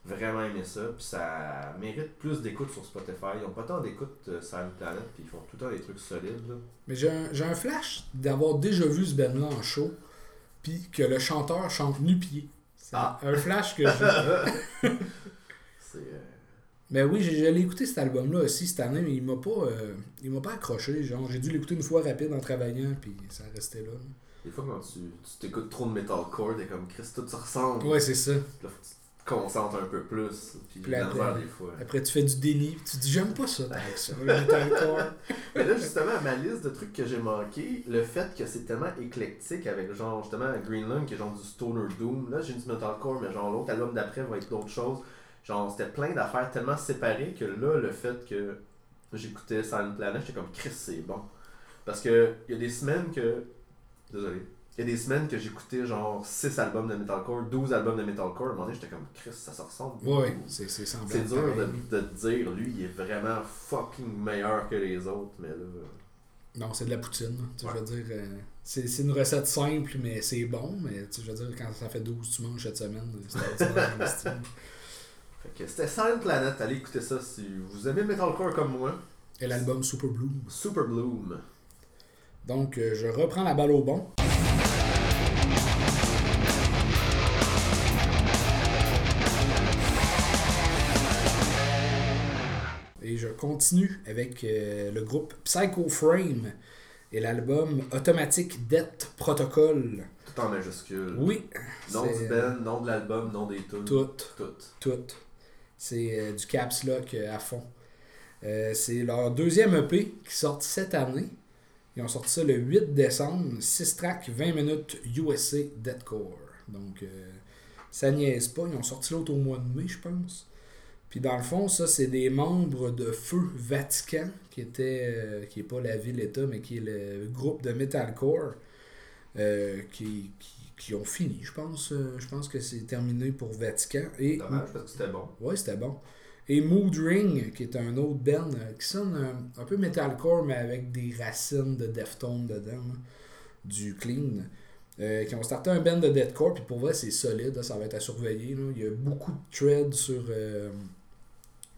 vraiment aimé ça, puis ça mérite plus d'écoute sur Spotify. Ils ont pas tant d'écoute euh, Silent Planet, puis ils font tout le temps des trucs solides. Là. Mais j'ai un, un flash d'avoir déjà vu ce band-là en show, puis que le chanteur chante nu-pied. C'est Ah. un flash que j'ai. C'est euh, Mais oui, je l'ai écouté cet album-là aussi cette année, mais il m'a pas, euh, il m'a pas accroché. Genre, j'ai dû l'écouter une fois rapide en travaillant, puis ça restait là. des fois quand tu tu t'écoutes trop de metalcore, t'es comme Chris, tout se ressemble. Ouais, c'est ça. Là, faut que tu te concentres un peu plus, puis Puis après- des fois. Après, tu fais du déni, puis tu dis j'aime pas ça, ça, le metalcore. Mais là, justement, à ma liste de trucs que j'ai manqué, le fait que c'est tellement éclectique avec genre justement Greenland qui est genre du Stoner Doom. Là, j'ai du metalcore, mais genre l'autre album d'après va être d'autres choses. Genre, c'était plein d'affaires tellement séparées que là, le fait que j'écoutais Silent Planet, j'étais comme Chris, c'est bon. Parce que il y a des semaines que. Désolé. Il y a des semaines que j'écoutais genre 6 albums de metalcore, 12 albums de metalcore. À un moment donné, j'étais comme Chris, ça se ressemble. Ouais, c'est c'est semblable. C'est dur de, de te dire, lui, il est vraiment fucking meilleur que les autres, mais là. Non, c'est de la poutine. là. Tu sais, Ouais. Je veux dire, euh, c'est une recette simple, mais c'est bon. Mais tu je veux dire, quand ça fait 12 tu manges cette semaine, c'est ordinaire, le style. Fait que c'était Silent Planet, allez écouter ça si vous aimez le metalcore comme moi. Et l'album Super Bloom. Super Bloom. Donc, euh, je reprends la balle au bon. et je continue avec euh, le groupe Psycho Frame et l'album Automatic Death Protocol. Tout en majuscule. Oui. Nom du band, nom de l'album, nom des tunes. Tout. Tout. Tout. C'est euh, du caps lock euh, à fond. Euh, c'est leur deuxième EP qui sort cette année. Ils ont sorti ça le 8 décembre. 6 tracks, 20 minutes USA Deathcore. Donc, ça niaise pas. Ils ont sorti l'autre au mois de mai, je pense. Puis dans le fond, ça, c'est des membres de Feu Vatican, qui était, qui est pas la ville-État, mais qui est le groupe de metalcore, qui, qui ont fini, je pense. Euh, je pense que c'est terminé pour Vatican. Et Dommage parce que c'était bon. Ouais, c'était bon. Et Mood Ring, qui est un autre band euh, qui sonne un, un peu metalcore, mais avec des racines de Deftones dedans, là, du clean. Euh, qui ont starté un band de deathcore, puis pour vrai, c'est solide, là, ça va être à surveiller. là. Il y a beaucoup de threads sur. euh,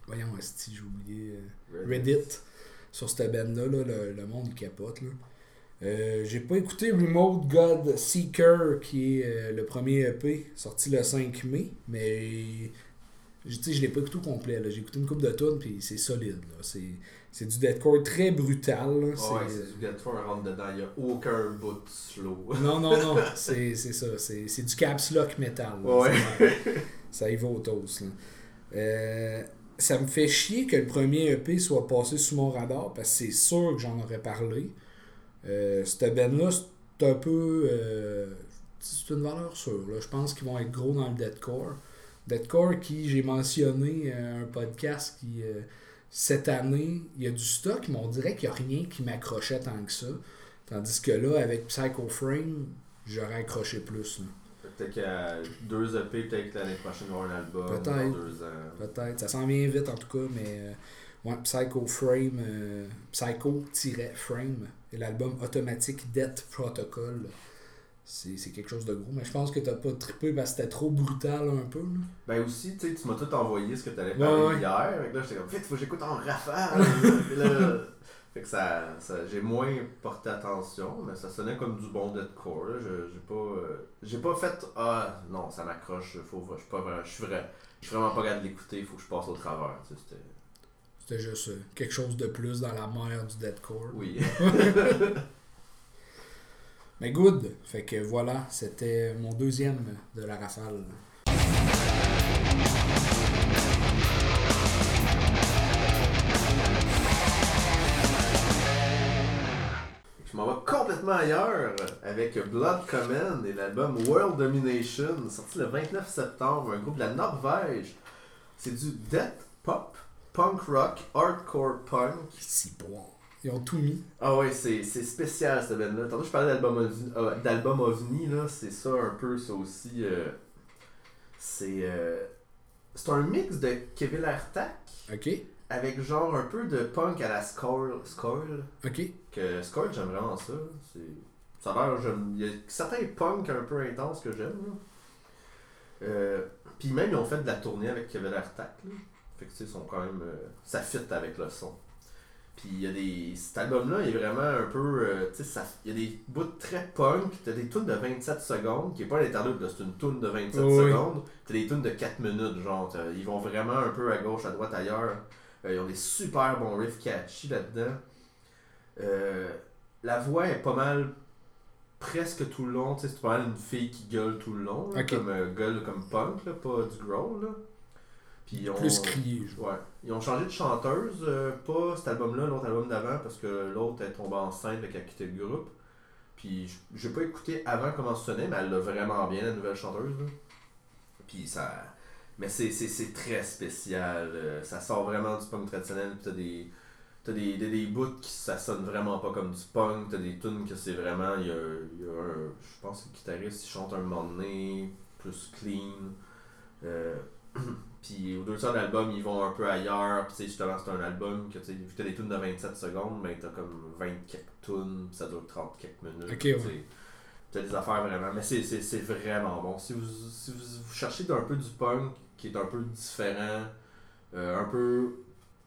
voyons, si j'ai oublié. euh, Reddit sur cette band-là, là, le, le monde il capote. Là. Euh, j'ai pas écouté Remote God Seeker, qui est euh, le premier EP, sorti le 5 mai, mais je, je l'ai pas écouté au complet. J'ai écouté une coupe de tunes, puis c'est solide. C'est, du deathcore très brutal. là. Ouais, C'est- du un rentre dedans, il n'y a aucun bout de slow. non, non, non, c'est, ça. C'est, du caps lock metal. là. Ouais. Ça, y va au toast. Euh, ça me fait chier que le premier EP soit passé sous mon radar parce que c'est sûr que j'en aurais parlé. Euh, cette band-là, c'est un peu. euh, c'est une valeur sûre. là. Je pense qu'ils vont être gros dans le deathcore. Deathcore, qui j'ai mentionné euh, un podcast qui. cette année, il y a du stock, mais on dirait qu'il n'y a rien qui m'accrochait tant que ça. Tandis que là, avec Psycho Frame, j'aurais accroché plus. là. Peut-être qu'à deux EP, peut-être que l'année prochaine, il va y avoir un album. Peut-être. Dans deux ans. Peut-être. Ça s'en vient vite en tout cas, mais euh, ouais, Psycho Frame, euh, Psycho-Frame l'album Automatic Death Protocol. C'est quelque chose de gros, mais je pense que t'as pas trippé parce que c'était trop brutal un peu. là. Ben aussi, tu sais, tu m'as tout envoyé ce que tu allais Ouais, parler ouais. hier. Fait que là, j'étais comme, vite, faut que j'écoute en rafale. Là, fait que ça, ça j'ai moins porté attention, mais ça sonnait comme du bon deathcore. J'ai pas, euh, j'ai pas fait, ah non, ça m'accroche, faut, je suis pas vrai, je suis vrai. Je suis vraiment pas capable de l'écouter, il faut que je passe au travers. tu sais, c'était- juste euh, quelque chose de plus dans la mer du deathcore. Oui. Mais good. Fait que voilà, c'était mon deuxième de la rafale. Je m'en vais complètement ailleurs avec Blood Command et l'album World Domination, sorti le 29 septembre, un groupe de la Norvège. C'est du death pop, punk rock, hardcore punk. Si bon. Ils ont tout mis. Ah ouais, c'est c'est spécial cette band-là. Tantôt je parlais d'album OVNI, euh, OVNI, là, c'est ça un peu, ça aussi. euh, c'est euh, c'est un mix de Kevin Artak Ok. avec genre un peu de punk à la. Skull. Ok. Que Skull, j'aime vraiment ça. C'est ça a l'air, j'aime. Il y a certains punk un peu intenses que j'aime. là. Euh, Puis même, ils ont fait de la tournée avec Kevin Artak. là. Fait que tu sais, sont quand même. euh, ça fit avec le son. Puis il y a des. Cet album-là, il est vraiment un peu. euh, tu sais, il y a des bouts très punk. T'as des tunes de 27 secondes, qui est pas un interlude, là, c'est une tune de 27 Oui. secondes. T'as des tunes de 4 minutes, genre. Ils vont vraiment un peu à gauche, à droite, ailleurs. Euh, ils ont des super bons riffs catchy là-dedans. Euh, la voix est pas mal presque tout le long. Tu sais, c'est pas mal une fille qui gueule tout le long. là. Comme euh, gueule comme punk, là, pas du growl. Là. Puis ils ont- Plus crié. Ouais. Ils ont changé de chanteuse, euh, pas cet album-là, l'autre album d'avant, parce que l'autre est tombée enceinte et qu'elle a quitté le groupe. Puis j'ai pas écouté avant comment ça sonnait, mais elle l'a vraiment bien, la nouvelle chanteuse. là. Puis ça. Mais c'est, très spécial. euh, ça sort vraiment du punk traditionnel. Puis t'as des. T'as des, des, des bouts qui ça sonne vraiment pas comme du punk. T'as des tunes que c'est vraiment. Il y a, il y a un. Je pense que le guitariste il chante un moment donné, plus clean. Euh, puis au deux tiers de l'album, ils vont un peu ailleurs. Puis tu sais, justement, c'est un album que tu sais, vu que t'as des tunes de 27 secondes, ben t'as comme 20 quelques tunes, puis ça dure 30 quelques minutes. Ok, ouais. T'as des affaires vraiment. Mais c'est, c'est, c'est vraiment bon. Si vous, si vous, vous cherchez un peu du punk qui est un peu différent, euh, un peu.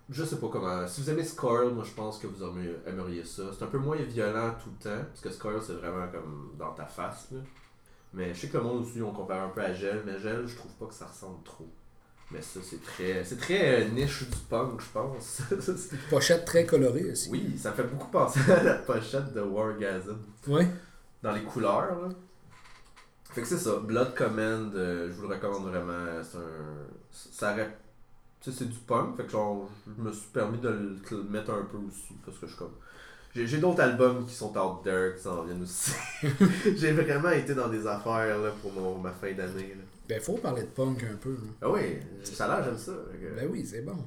Je sais pas comment. Si vous aimez Scoil, moi je pense que vous aimeriez, aimeriez ça. C'est un peu moins violent tout le temps, parce que Scoil c'est vraiment comme dans ta face. Là. Mais je sais que le monde aussi on compare un peu à Gel, mais Gel je trouve pas que ça ressemble trop. Mais ça, c'est très, c'est très euh, niche du punk, je pense. Pochette très colorée aussi. oui, ça fait beaucoup penser à la pochette de Wargasm. Ouais. Dans les couleurs, là. Fait que c'est ça. Blood Command, euh, je vous le recommande vraiment. C'est un. Ça Tu sais, c'est du punk. Fait que genre, je me suis permis de le, de le mettre un peu aussi. Parce que je suis comme. J'ai, j'ai d'autres albums qui sont out there qui s'en viennent aussi. j'ai vraiment été dans des affaires là, pour mon, ma fin d'année. Là. Ben, faut parler de punk un peu. Ah oui, ça a l'air, j'aime ça. Ben oui, c'est bon.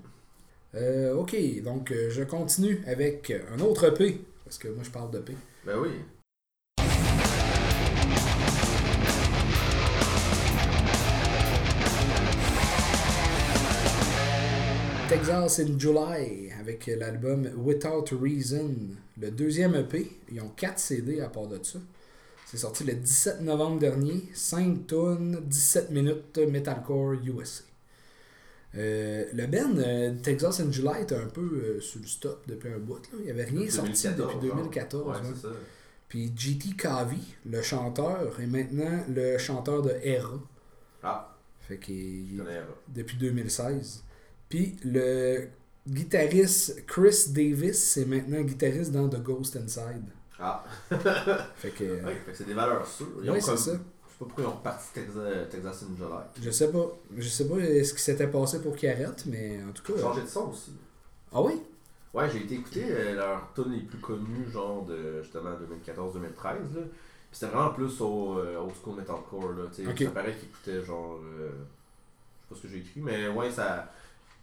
Euh, ok, donc euh, je continue avec un autre EP. Parce que moi, je parle d'EP. Ben oui. Texas in July avec l'album Without Reason, le deuxième EP. Ils ont 4 CD à part de ça. C'est sorti le 17 novembre dernier. 5 tonnes, 17 minutes metalcore USA. Euh, le euh, Texas in July était un peu euh, sur le stop depuis un bout. Là. Il n'y avait rien sorti 2014, depuis genre. 2014. Ouais, ouais. c'est ça. Puis GT Kavi, le chanteur, est maintenant le chanteur de Era. Ah, Fait qu'il depuis 2016. Puis le guitariste Chris Davis, c'est maintenant guitariste dans The Ghost Inside. Ah, Fait que. ouais, fait que c'est des valeurs sûres. Ils comme- c'est ça. Je sais pas pourquoi ils ont parti Texas, Texas in July. Je sais pas. Je sais pas ce qui s'était passé pour qu'ils arrêtent, mais en tout Ils ont cas. changé de son aussi. Ah oui? Ouais, j'ai été écouter euh, leurs tunes les plus connues, genre de justement 2014-2013. là. Puis c'était vraiment plus au euh, old school metalcore. Là, tu sais. Ok. Ça paraît qu'ils écoutaient genre. euh, je sais pas ce que j'ai écrit, mais ouais, ça.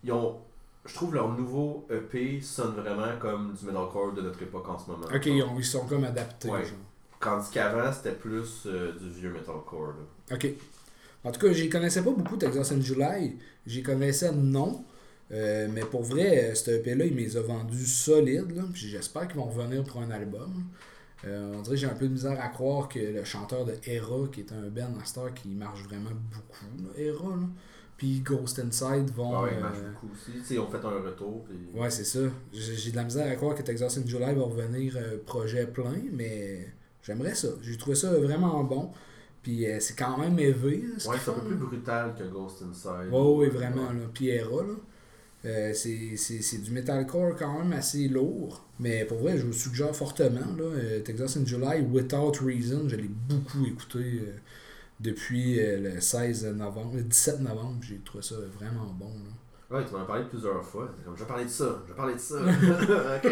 Ils ont. Je trouve leur nouveau EP sonne vraiment comme du metalcore de notre époque en ce moment. Ok, ils, ont- ils sont comme adaptés. Ouais. Tandis qu'avant, c'était plus euh, du vieux metalcore. Là. Ok. En tout cas, j'y connaissais pas beaucoup Texas in July. J'y connaissais non. Euh, mais pour vrai, euh, cet EP-là, il me les a vendus solides. J'espère qu'ils vont revenir pour un album. Euh, on dirait que j'ai un peu de misère à croire que le chanteur de Era, qui est un band à Star qui marche vraiment beaucoup, là, Era, là. Puis Ghost Inside vont. Ah ouais, euh, beaucoup aussi. Tu sais, ils ont fait un retour. Puis... Ouais, c'est ça. J'ai de la misère à croire que Texas in July va revenir euh, projet plein, mais j'aimerais ça. J'ai trouvé ça vraiment bon. Puis euh, c'est quand même élevé. ce Ouais, c'est un peu plus brutal que Ghost Inside. Ouais, oui, vraiment. Là. Puis Era, là. Euh, c'est du metalcore quand même assez lourd. Mais pour vrai, je vous suggère fortement. Là, Texas in July, Without Reason, je l'ai beaucoup écouté depuis euh, le 16 novembre, le 17 novembre. J'ai trouvé ça vraiment bon. Là. Ouais, tu m'en as parlé plusieurs fois. Comme, je de ça, je parler de ça. ok.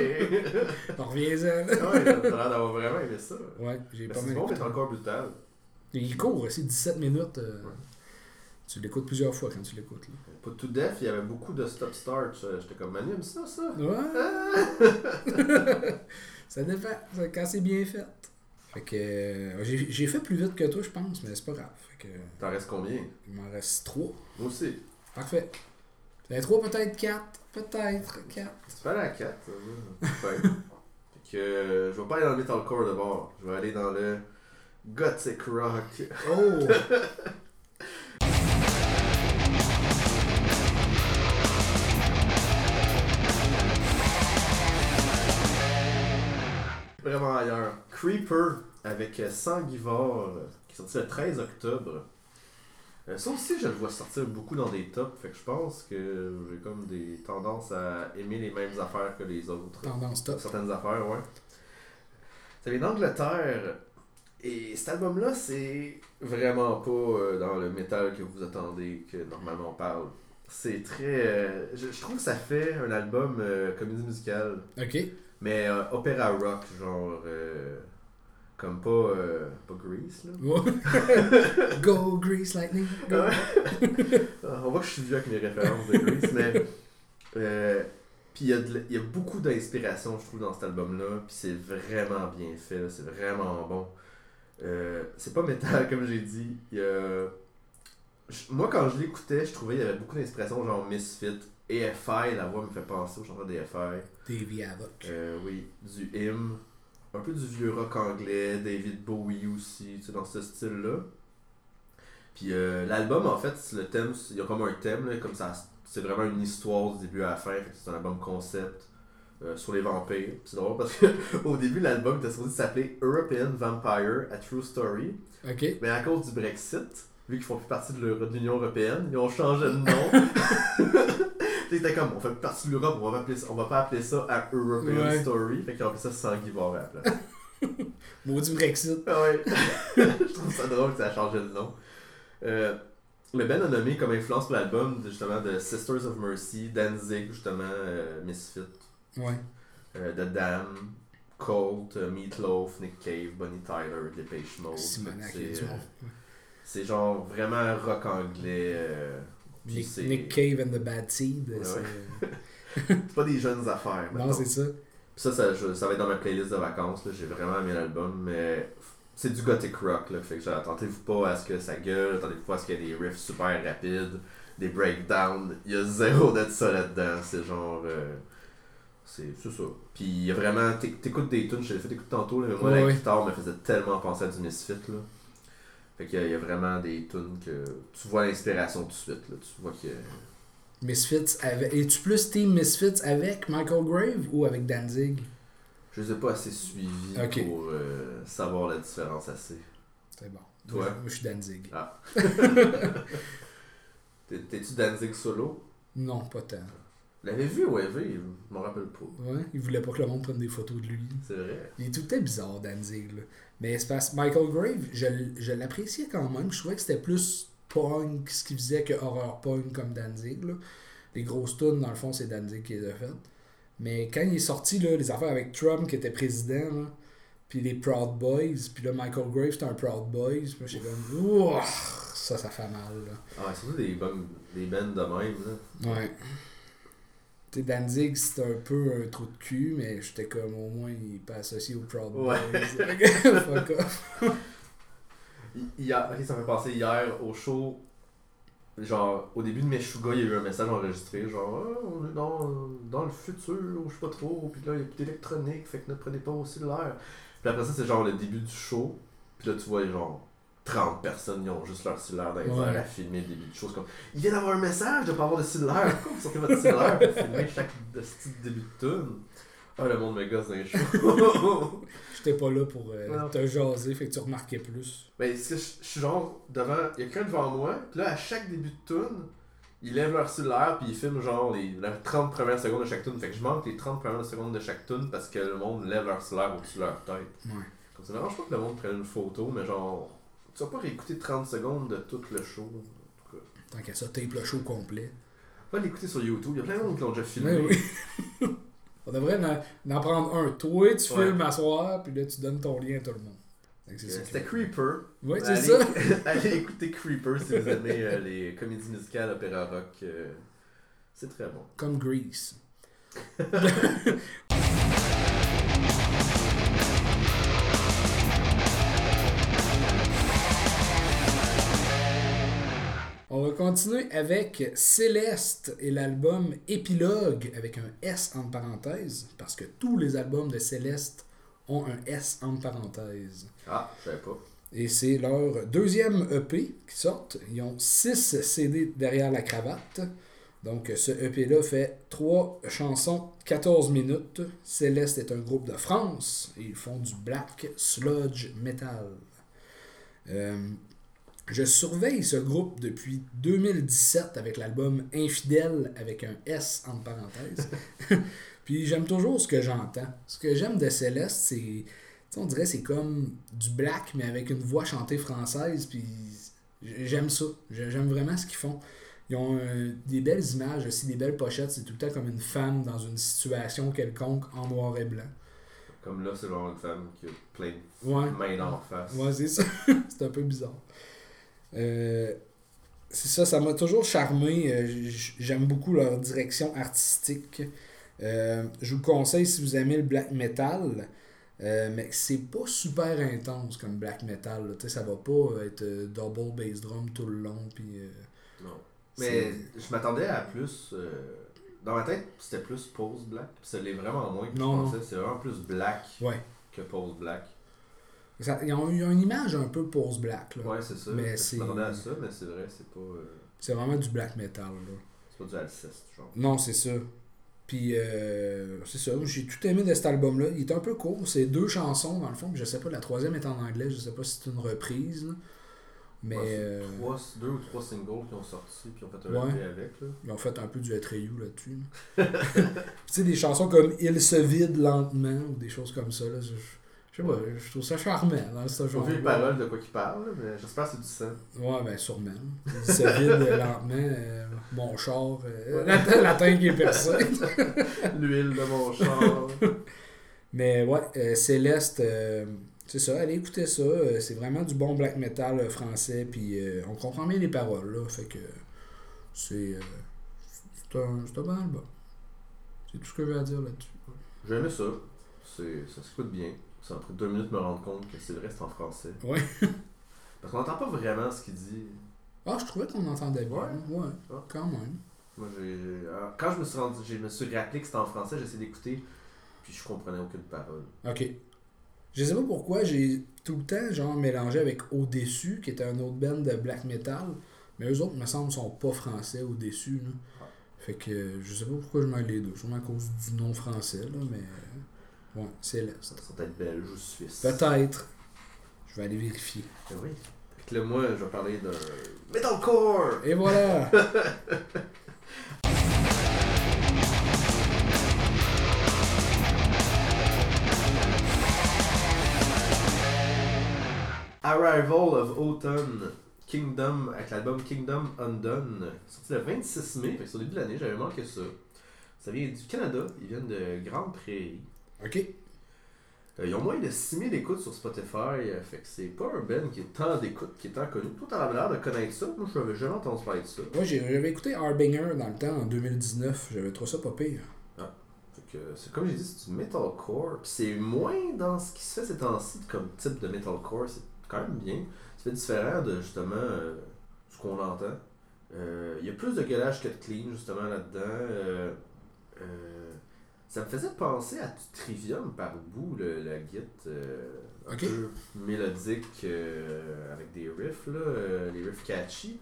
Alors, reviens-en, là. ouais, t'as l'air d'avoir vraiment aimé ça. Ouais, j'ai pas c'est mal bon, mais c'est encore brutal. Et Il court aussi 17 minutes. euh, Ouais. Tu l'écoutes plusieurs fois quand tu l'écoutes. Pour To Death, il y avait beaucoup de stop-start. J'étais comme, Manu, aime ça, ça? Ouais. ça dépend. ça- Quand c'est bien fait. Fait que euh, j'ai fait plus vite que toi, je pense, mais c'est pas grave. Que T'en restes combien? il m'en reste 3. Moi aussi. Parfait. Ben 3, peut-être 4. Peut-être 4. Tu peux aller à 4. fait que euh, je vais pas aller dans le metalcore d'abord. Je vais aller dans le gothic rock. Oh! Vraiment ailleurs. Creeper avec euh, Sanguivore euh, qui est sorti le 13 octobre. Euh, ça aussi, je le vois sortir beaucoup dans des tops. Fait que je pense que j'ai comme des tendances à aimer les mêmes affaires que les autres. Tendance top. Certaines affaires, ouais. Ça vient d'Angleterre. Et cet album-là, c'est vraiment pas euh, dans le métal que vous attendez que normalement on parle. C'est très. euh, je, je trouve que ça fait un album euh, comédie musicale, Ok. Mais euh, opéra rock, genre. euh, comme pas. euh, pas Grease, là. Go Grease Lightning. Go. On voit que je suis vieux avec mes références de Grease, mais. euh, puis il y, y a beaucoup d'inspiration, je trouve, dans cet album-là. Puis c'est vraiment bien fait, c'est vraiment bon. Euh, c'est pas métal, comme j'ai dit. Il y a- Moi, quand je l'écoutais, je trouvais qu'il y avait beaucoup d'inspiration, genre Misfit. EFI, la voix me fait penser au chanteur d'EFI. Davy Havoc. Euh, oui, du hymne, un peu du vieux rock anglais, David Bowie aussi, tu sais, dans ce style-là. Puis euh, l'album, en fait, le thème, il y a comme un thème, là, comme ça, c'est vraiment une histoire du début à la fin, c'est un album concept euh, sur les vampires. C'est drôle parce que au début, l'album était supposé s'appeler European Vampire, A True Story, mais à cause du Brexit, vu qu'ils font plus partie de l'Union Européenne, ils ont changé de nom. C'était comme, on fait plus partie de l'Europe, on va, pas appeler ça- on va pas appeler ça un European Ouais. Story. Fait qu'ils ont appelé ça Sanguy Boire à la place. Maudit Brexit. Ah ouais. je trouve ça drôle que ça a changé de nom. Euh, le band a nommé comme influence pour l'album justement de Sisters of Mercy, Danzig, justement, euh, Misfit, Ouais. euh, The Dam, Colt, euh, Meatloaf, Nick Cave, Bonnie Tyler, Depeche Mode. C'est. C'est genre vraiment rock anglais. euh, Nick, Nick Cave and the Bad Seed. Ouais, c'est- pas des jeunes affaires. Non, mettons. c'est ça. Ça, ça, je- ça va être dans ma playlist de vacances. J'ai vraiment aimé l'album, mais c'est du gothic rock. Là. Fait que attendez-vous pas à ce que ça gueule, attendez-vous pas à ce qu'il y ait des riffs super rapides, des breakdowns. Il y a zéro de ça là-dedans. C'est genre. euh, c'est ça. Puis il y a vraiment. t'éc- T'écoutes des tunes, je l'ai fait écouter tantôt, là, mais moi Ouais, la ouais. guitare me faisait tellement penser à du Misfit. Là. Fait qu'il y, y a vraiment des tunes que tu vois l'inspiration tout de suite. Là. Tu vois que. Misfits avec. Es-tu plus Team Misfits avec Michael Grave ou avec Danzig Je les ai pas assez suivis pour euh, savoir la différence assez. C'est bon. Toi? Moi, je- suis Danzig. Ah. T'es- T'es-tu Danzig solo? Non, pas tant. L'avais vu au EV, je m'en rappelle pas. Ouais, il voulait pas que le monde prenne des photos de lui. C'est vrai. Il est tout temps bizarre, Danzig. Là. Mais c'est parce Michael Grave, je, je l'appréciais quand même. Je trouvais que c'était plus punk ce qu'il faisait que horror punk comme Danzig. Là. Les grosses tunes, dans le fond, c'est Danzig qui les a faites. Mais quand il est sorti, là, les affaires avec Trump qui était président, là, puis les Proud Boys, puis là, Michael Grave, c'était un Proud Boys. Puis j'étais comme, Ouah, ça, ça fait mal. Là. Ah, surtout des, des bands de même. Là. Ouais. Sais, Danzig, c'était un peu un trou de cul, mais j'étais comme, au moins, il est pas associé aux Proud. Boys. Fuck off. Hi- Hier, ok, ça fait penser hier au show. Genre, au début de Meshuga, il y a eu un message enregistré. Genre, Ah, on est dans, dans le futur, ou je sais pas trop. Puis là, il y a plus d'électronique, fait que ne prenez pas au cellulaire. Puis après ça, c'est genre le début du show. Puis là, tu vois, genre, 30 personnes, ils ont juste leur cellulaire dans les Ouais. airs à filmer show. C'est comme, il vient d'avoir un message de pas avoir de cellulaire. Pourquoi vous sortez votre cellulaire pour filmer chaque début de tune? Ah, le monde me gosse dans les shows. J'étais pas là pour euh, te jaser, fait que tu remarquais plus. Ben, c'est que je suis genre devant. Il y a quelqu'un devant moi, puis là, à chaque début de tune, ils lèvent leur cellulaire, puis ils filment genre les, les 30 premières secondes de chaque tune. Fait que je manque les 30 premières secondes de chaque tune parce que le monde lève leur cellulaire au-dessus de leur tête. Ouais. Comme ça dérange pas que le monde prenne une photo, mais genre. Tu vas pas réécouter 30 secondes de tout le show. En tout cas. Tant qu'à ça, tape le show complet. Va l'écouter sur YouTube. Il y a plein de monde qui l'ont déjà filmé. Oui. On devrait en, en prendre un. Toi, tu Ouais. filmes à soir, puis là, tu donnes ton lien à tout le monde. C'était. Creeper. Ouais, c'est ça. allez écouter Creeper si vous aimez euh, les comédies musicales, opéra rock. euh, c'est très bon. Comme Grease. On va continuer avec Céleste et l'album Épilogue avec un S en parenthèse, parce que tous les albums de Céleste ont un S en parenthèse. Ah, je savais pas. Et c'est leur deuxième EP qui sort. Ils ont 6 CD derrière la cravate. Donc ce EP-là fait 3 chansons, 14 minutes. Céleste est un groupe de France et ils font du black sludge metal. Euh, je surveille ce groupe depuis 2017 avec l'album Infidèle avec un S entre parenthèses. Puis j'aime toujours ce que j'entends. Ce que j'aime de Céleste, c'est on dirait c'est comme du black, mais avec une voix chantée française. Puis j'aime ça. J'aime vraiment ce qu'ils font. Ils ont euh, des belles images aussi, des belles pochettes. C'est tout le temps comme une femme dans une situation quelconque en noir et blanc. Comme là, c'est genre une femme qui a plein de Ouais. mains d'en face. Ouais, c'est ça. c'est un peu bizarre. Euh, c'est ça, ça m'a toujours charmé. Euh, J'aime beaucoup leur direction artistique. Euh, je vous conseille si vous aimez le black metal. euh, mais c'est pas super intense comme black metal. là. Ça va pas être double bass drum tout le long. Puis, Non. Mais je m'attendais à plus. Dans ma tête, c'était plus Pose Black. Puis ça l'est vraiment moins que Non, je pensais. C'est vraiment plus Black ouais. que Pose Black. Ça- ils ont eu une image un peu post black. là. Ouais, c'est ça. Mais c'est- à ça, mais c'est vrai, c'est pas. euh, C'est vraiment du black metal. Là. C'est pas du Alceste, genre. Non, c'est ça. Puis, euh, c'est ça. J'ai tout aimé de cet album-là. Il est un peu court. C'est deux chansons, dans le fond. puis Je sais pas, la troisième est en anglais. Je sais pas si c'est une reprise. là. Mais Ouais, euh, trois- deux ou trois singles qui ont sorti, puis ont fait un Ouais. Avec. Là. ils ont fait un peu du Atreyu là-dessus. là. tu sais, des chansons comme Il se vide lentement ou des choses comme ça. Là, je, je sais pas, je trouve ça charmant dans ce J'ai genre. vu les paroles de quoi qu'ils parlent, là, mais j'espère que c'est du sang. Ouais, ben sûrement. Il se vide lentement. euh, mon char, euh, la, tank est percée. L'huile de mon char. Mais ouais, euh, Céleste, euh, c'est ça, allez écouter ça. euh, c'est vraiment du bon black metal euh, français, puis euh, on comprend bien les paroles, là. Fait que c'est. euh, c'est un, un bon album. C'est tout ce que j'ai à dire là-dessus. J'ai aimé ça. C'est, ça s'écoute bien. Ça a pris deux minutes de me rendre compte que c'est vrai, c'est en français. Ouais. Parce qu'on n'entend pas vraiment ce qu'il dit. Ah, je trouvais qu'on entendait bien. Ouais. Ouais, Ah. quand même. Moi, j'ai, alors, quand je me suis rendu, je me suis rappelé que c'était en français, essayé d'écouter, puis je comprenais aucune parole. Ok. Je sais pas pourquoi j'ai tout le temps genre mélangé avec Au-Dessus, qui était un autre band de black metal. Mais eux autres, me semble, sont pas français Au-Dessus. là. Ah. Fait que euh, je sais pas pourquoi je mêle les deux. Sûrement à cause du nom français, là, mais. Ouais, Céleste. Ça sont peut-être belge ou suisse. Peut-être. Je vais aller vérifier. Ben oui. Fait que là, moi, je vais parler d'un metalcore. Et voilà! Arrival of Autumn Kingdom avec l'album Kingdom Undone, sorti le 26 mai, fait que c'est au début de l'année, j'avais manqué ça. Ça vient du Canada, ils viennent de Grande Prairie. Ok. Euh, ils ont moins de 6000 écoutes sur Spotify, euh, fait que c'est pas un band qui est tant d'écoutes, qui est tant connu. Toi, t'as l'air de connaître ça, moi je n'avais jamais entendu parler de ça. Ouais, j'ai- j'avais écouté Harbinger dans le temps, en 2019. J'avais trouvé ça pas pire. Fait que, c'est comme j'ai dit, c'est du metalcore. Puis c'est moins dans ce qui se fait ces temps-ci comme type de metalcore. C'est quand même bien. C'est différent de justement euh, ce qu'on entend. Euh, Il y a plus de gueulage que de clean justement là-dedans. Euh, euh, ça me faisait penser à du Trivium par bout, le, la guitare euh, un peu mélodique euh, avec des riffs, là, euh, les riffs catchy.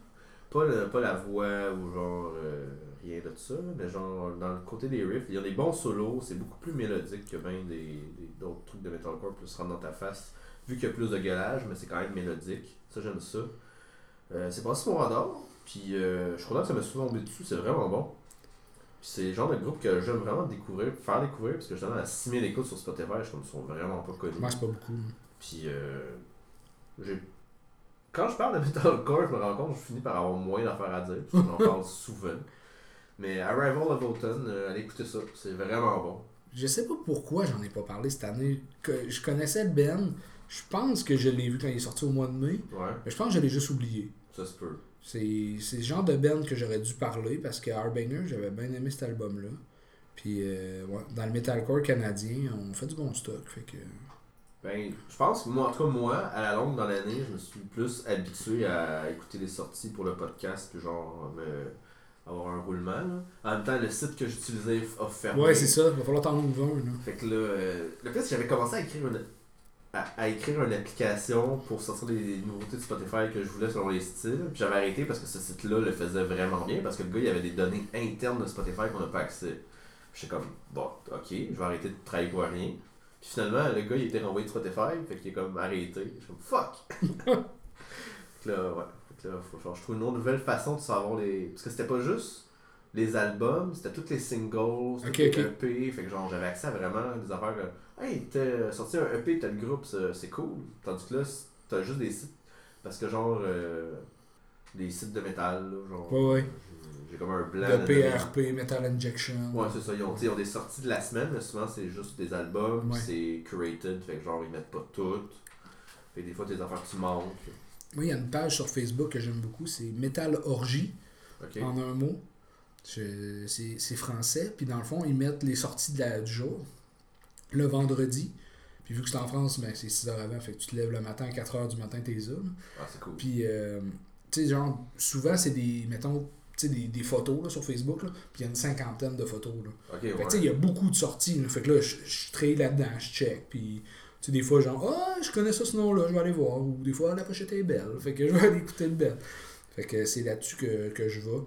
Pas, le- pas la voix ou genre euh, rien de ça, mais genre dans le côté des riffs, il y a des bons solos, c'est beaucoup plus mélodique que bien des, des- d'autres trucs de metalcore plus rentre dans ta face, vu qu'il y a plus de gueulage, mais c'est quand même mélodique. Ça, j'aime ça. Euh, c'est passé mon radar, puis euh, je suis content que ça m'a souvent tombé dessus, c'est vraiment bon. C'est le genre de groupe que j'aime vraiment découvrir, faire découvrir, parce que justement, à 6000 écoutes sur Spotify, je trouve qu'ils sont vraiment pas connus. Moi, c'est pas beaucoup. Puis, euh, j'ai... quand je parle de metalcore, je me rends compte que je finis par avoir moins d'affaires à dire, parce que j'en parle souvent. Mais Arrival of Autumn, euh, allez écouter ça, c'est vraiment bon. Je sais pas pourquoi j'en ai pas parlé cette année. Que je connaissais Ben. Je pense que je l'ai vu quand il est sorti au mois de mai. Ouais, Mais je pense que je l'ai juste oublié. ça se peut. C'est c'est le genre de band que j'aurais dû parler parce que Harbinger, j'avais bien aimé cet album-là. Puis euh, ouais, dans le metalcore canadien, on fait du bon stock. Fait que... Ben, je pense que moi, en tout cas, moi, à la longue dans l'année, je me suis plus habitué à écouter les sorties pour le podcast, puis genre, me- avoir un roulement. là. En même temps, le site que j'utilisais a fermé. Ouais, c'est ça. Il va falloir t'en ouvrir un. Fait que là, euh, le fait, c'est que j'avais commencé à écrire une à, à écrire une application pour sortir des nouveautés de Spotify que je voulais selon les styles. Puis j'avais arrêté parce que ce site-là le faisait vraiment bien parce que le gars il avait des données internes de Spotify qu'on n'a pas accès. J'étais comme bon, ok, je vais arrêter de travailler pour rien. Puis finalement, le gars il était renvoyé de Spotify, fait qu'il est comme arrêté. Je suis comme fuck! fait que là, ouais. Fait que là, faut, genre, je trouve une autre nouvelle façon de savoir les. Parce que c'était pas juste les albums, c'était tous les singles, Ok, les. EP. Fait que genre j'avais accès à vraiment des affaires que. Hey, t'as sorti un EP, t'as le groupe, c'est cool. Tandis que là, t'as juste des sites. Parce que genre. euh, des sites de métal, là, genre. Ouais, ouais. j'ai- comme un blanc. De de- PRP, Metal Injection. Ouais, c'est ça. Ils ont, ils des sorties de la semaine, mais souvent c'est juste des albums, Ouais. c'est curated, fait que genre ils mettent pas toutes. Fait que des fois tes affaires tu manques. Moi, il y a une page sur Facebook que j'aime beaucoup, c'est Metal Orgie, Ok. en un mot. C'est français, puis dans le fond, ils mettent les sorties de la- du jour, le vendredi. Puis vu que c'est en France, ben, c'est 6 heures avant, fait que tu te lèves le matin à 4 heures du matin, t'es là. Ah, c'est cool. Puis, euh, tu sais, genre, souvent, c'est des, mettons, tu sais, des, des photos là, sur Facebook, là, puis il y a une cinquantaine de photos. Là. Ok, Fait que, ouais. tu sais, il y a beaucoup de sorties. là. Fait que là, je, je traille là-dedans, je check. Puis, tu sais, des fois, genre, ah, je connais ça ce nom-là, je vais aller voir. Ou des fois, la pochette est belle. Fait que je vais aller écouter le bel. Fait que c'est là-dessus que, que je vais.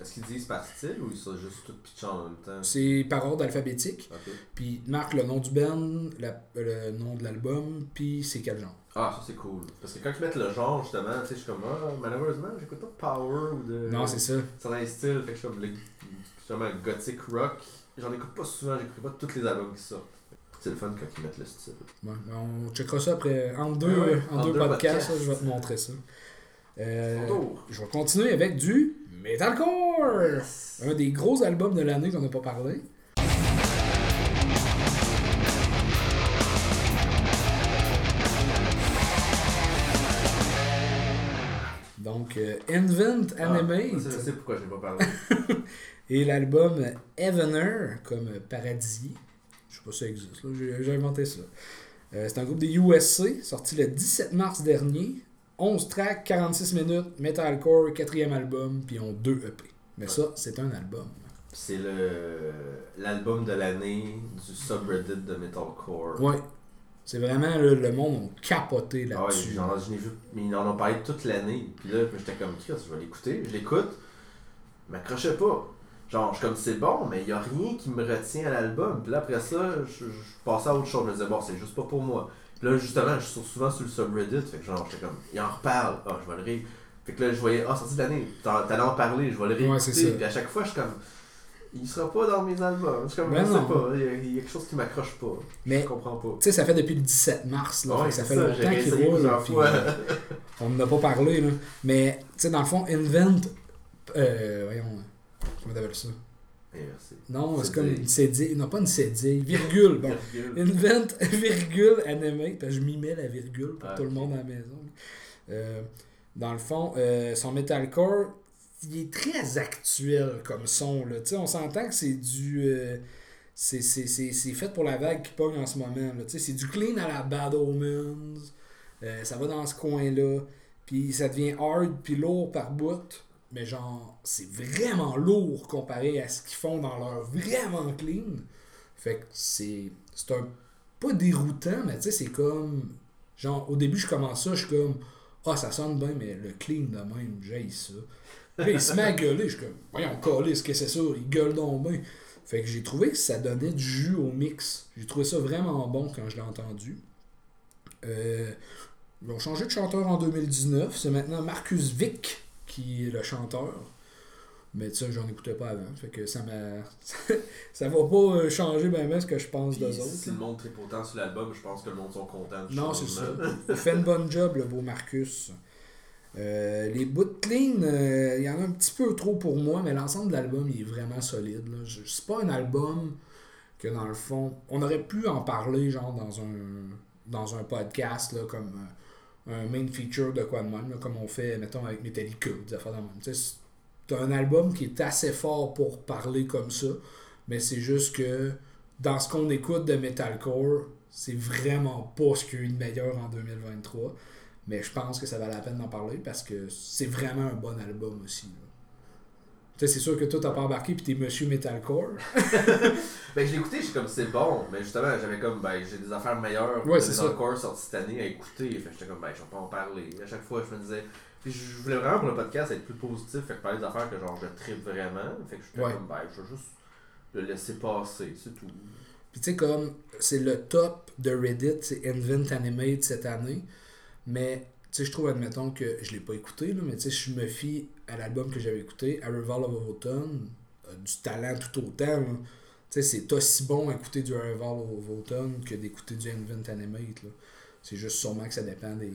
Est-ce qu'ils disent par style ou ils sont juste tout pitchés en même temps? C'est par ordre alphabétique. Ok. Puis, il marque le nom du band, la- le nom de l'album, puis c'est quel genre. Ah, ça c'est cool. Parce que quand ils mettent le genre, justement, tu sais, je suis comme, ah, malheureusement, j'écoute pas de Power ou de. Non, c'est ça. C'est un style, fait que je suis comme, justement, gothic rock. J'en écoute pas souvent, j'écoute pas tous les albums qui sortent. C'est le fun quand ils mettent le style. Ouais, on checkera ça après. En deux, Ouais, ouais, en en deux deux podcasts, je vais te montrer ça. Euh, je vais continuer avec du Metalcore! Yes. Un des gros albums de l'année qu'on n'a pas parlé. Donc, euh, Invent Ah, Animate ça, je sais pourquoi je n'ai pas parlé. et l'album Evener, comme Paradis. Je sais pas si ça existe, j'ai inventé ça. Euh, c'est un groupe des USC, sorti le 17 mars dernier. 11 tracks, 46 minutes, metalcore, quatrième album, puis ils ont deux EP. Mais ça, c'est un album. C'est le l'album de l'année du subreddit de Metalcore. Ouais. C'est vraiment, là, le monde ont capoté Ah ouais, là-dessus. l'ai vu, mais ils en ont parlé toute l'année. Puis là, j'étais comme, Chris, je vais l'écouter. Je l'écoute, je m'accrochais pas. Genre, je suis comme, c'est bon, mais il y a rien qui me retient à l'album. Puis là, après ça, je, je passais à autre chose. Je me disais, bon, c'est juste pas pour moi. Là, justement, je suis souvent sur le subreddit. Fait que genre, j'étais comme, il en reparle. Ah, je vais le ré. Fait que là, je voyais, ah, sorti de l'année. T'allais en parler, je vais le réécouter. Ouais. Puis à chaque fois, je suis comme, il sera pas dans mes albums. Je suis comme, Ben je non. sais pas, il y, a, il y a quelque chose qui m'accroche pas. Mais- Je comprends pas. Tu sais, ça fait depuis le 17 mars, là. Ouais, fait ça fait ça, longtemps qu'il roule. puis, euh, on n'en a pas parlé, là. Mais, tu sais, dans le fond, Invent. Euh, voyons. Comment t'appelles ça? Non, c'est comme une CD. Non, pas une CD. Virgule. Bon. Virgule. Invent, virgule, animate. Parce que je m'y mets la virgule pour Ah, tout le monde à la maison. Euh, dans le fond, euh, son metalcore, il est très actuel comme son. Là. On s'entend que c'est du. euh, c'est, fait pour la vague qui pogne en ce moment. C'est du clean à la Bad Omens. Euh, ça va dans ce coin-là. Puis ça devient hard puis lourd par bout. Mais genre, c'est vraiment lourd comparé à ce qu'ils font dans leur vraiment clean. Fait que c'est. C'est un. Pas déroutant, mais tu sais, c'est comme. Genre, au début, je commence ça, je suis comme. Ah, ça sonne bien, mais le clean de même, j'ai ça. Là, il se met à gueuler, je suis comme. Voyons, calé, ce que c'est ça, il gueule donc bien. Fait que j'ai trouvé que ça donnait du jus au mix. J'ai trouvé ça vraiment bon quand je l'ai entendu. Euh, ils ont changé de chanteur en 2019. C'est maintenant Marcus Vick qui est le chanteur. Mais sais, j'en écoutais pas avant. Fait que ça m'a. ça va pas euh, changer ben ce que je pense Puis d'eux autres. si le monde tripe autant sur l'album, je pense que le monde sont contents du Non, c'est ça. Il fait une bonne job, le beau Marcus. Euh, les bouts de clean, euh, il y en a un petit peu trop pour moi, mais l'ensemble de l'album il est vraiment solide. là. Je- C'est pas un album que dans le fond, on aurait pu en parler genre dans un dans un podcast là, comme euh, un main feature de quoi comme on fait mettons avec Metallica, des affaires de même. C'est un album qui est assez fort pour parler comme ça, mais c'est juste que dans ce qu'on écoute de metalcore, c'est vraiment pas ce qu'il y a eu de meilleur en 2023. Mais je pense que ça valait la peine d'en parler parce que c'est vraiment un bon album aussi. Sais, c'est sûr que toi, t'as pas embarqué puis t'es Monsieur Metalcore. Ben, je l'ai écouté, je suis comme c'est bon, mais justement, j'avais comme, ben, j'ai des affaires meilleures Ouais, c'est. Metalcore sorties cette année à écouter. Fait j'étais comme, ben, je vais pas en parler. À chaque fois, je me disais. Puis je voulais vraiment pour le podcast être plus positif, fait que parler des affaires que genre je tripe vraiment. Fait que j'étais Ouais. comme, ben, je vais juste le laisser passer, c'est tout. Puis tu sais, comme c'est le top de Reddit, c'est Invent Animate cette année. Mais sais, je trouve, admettons que je l'ai pas écouté, là, mais tu sais, je me fie à l'album que j'avais écouté, Arrival of Autumn, a du talent tout autant. là. Tu sais, c'est aussi bon écouter du Arrival of Autumn que d'écouter du Invent Animate. là. C'est juste sûrement que ça dépend des,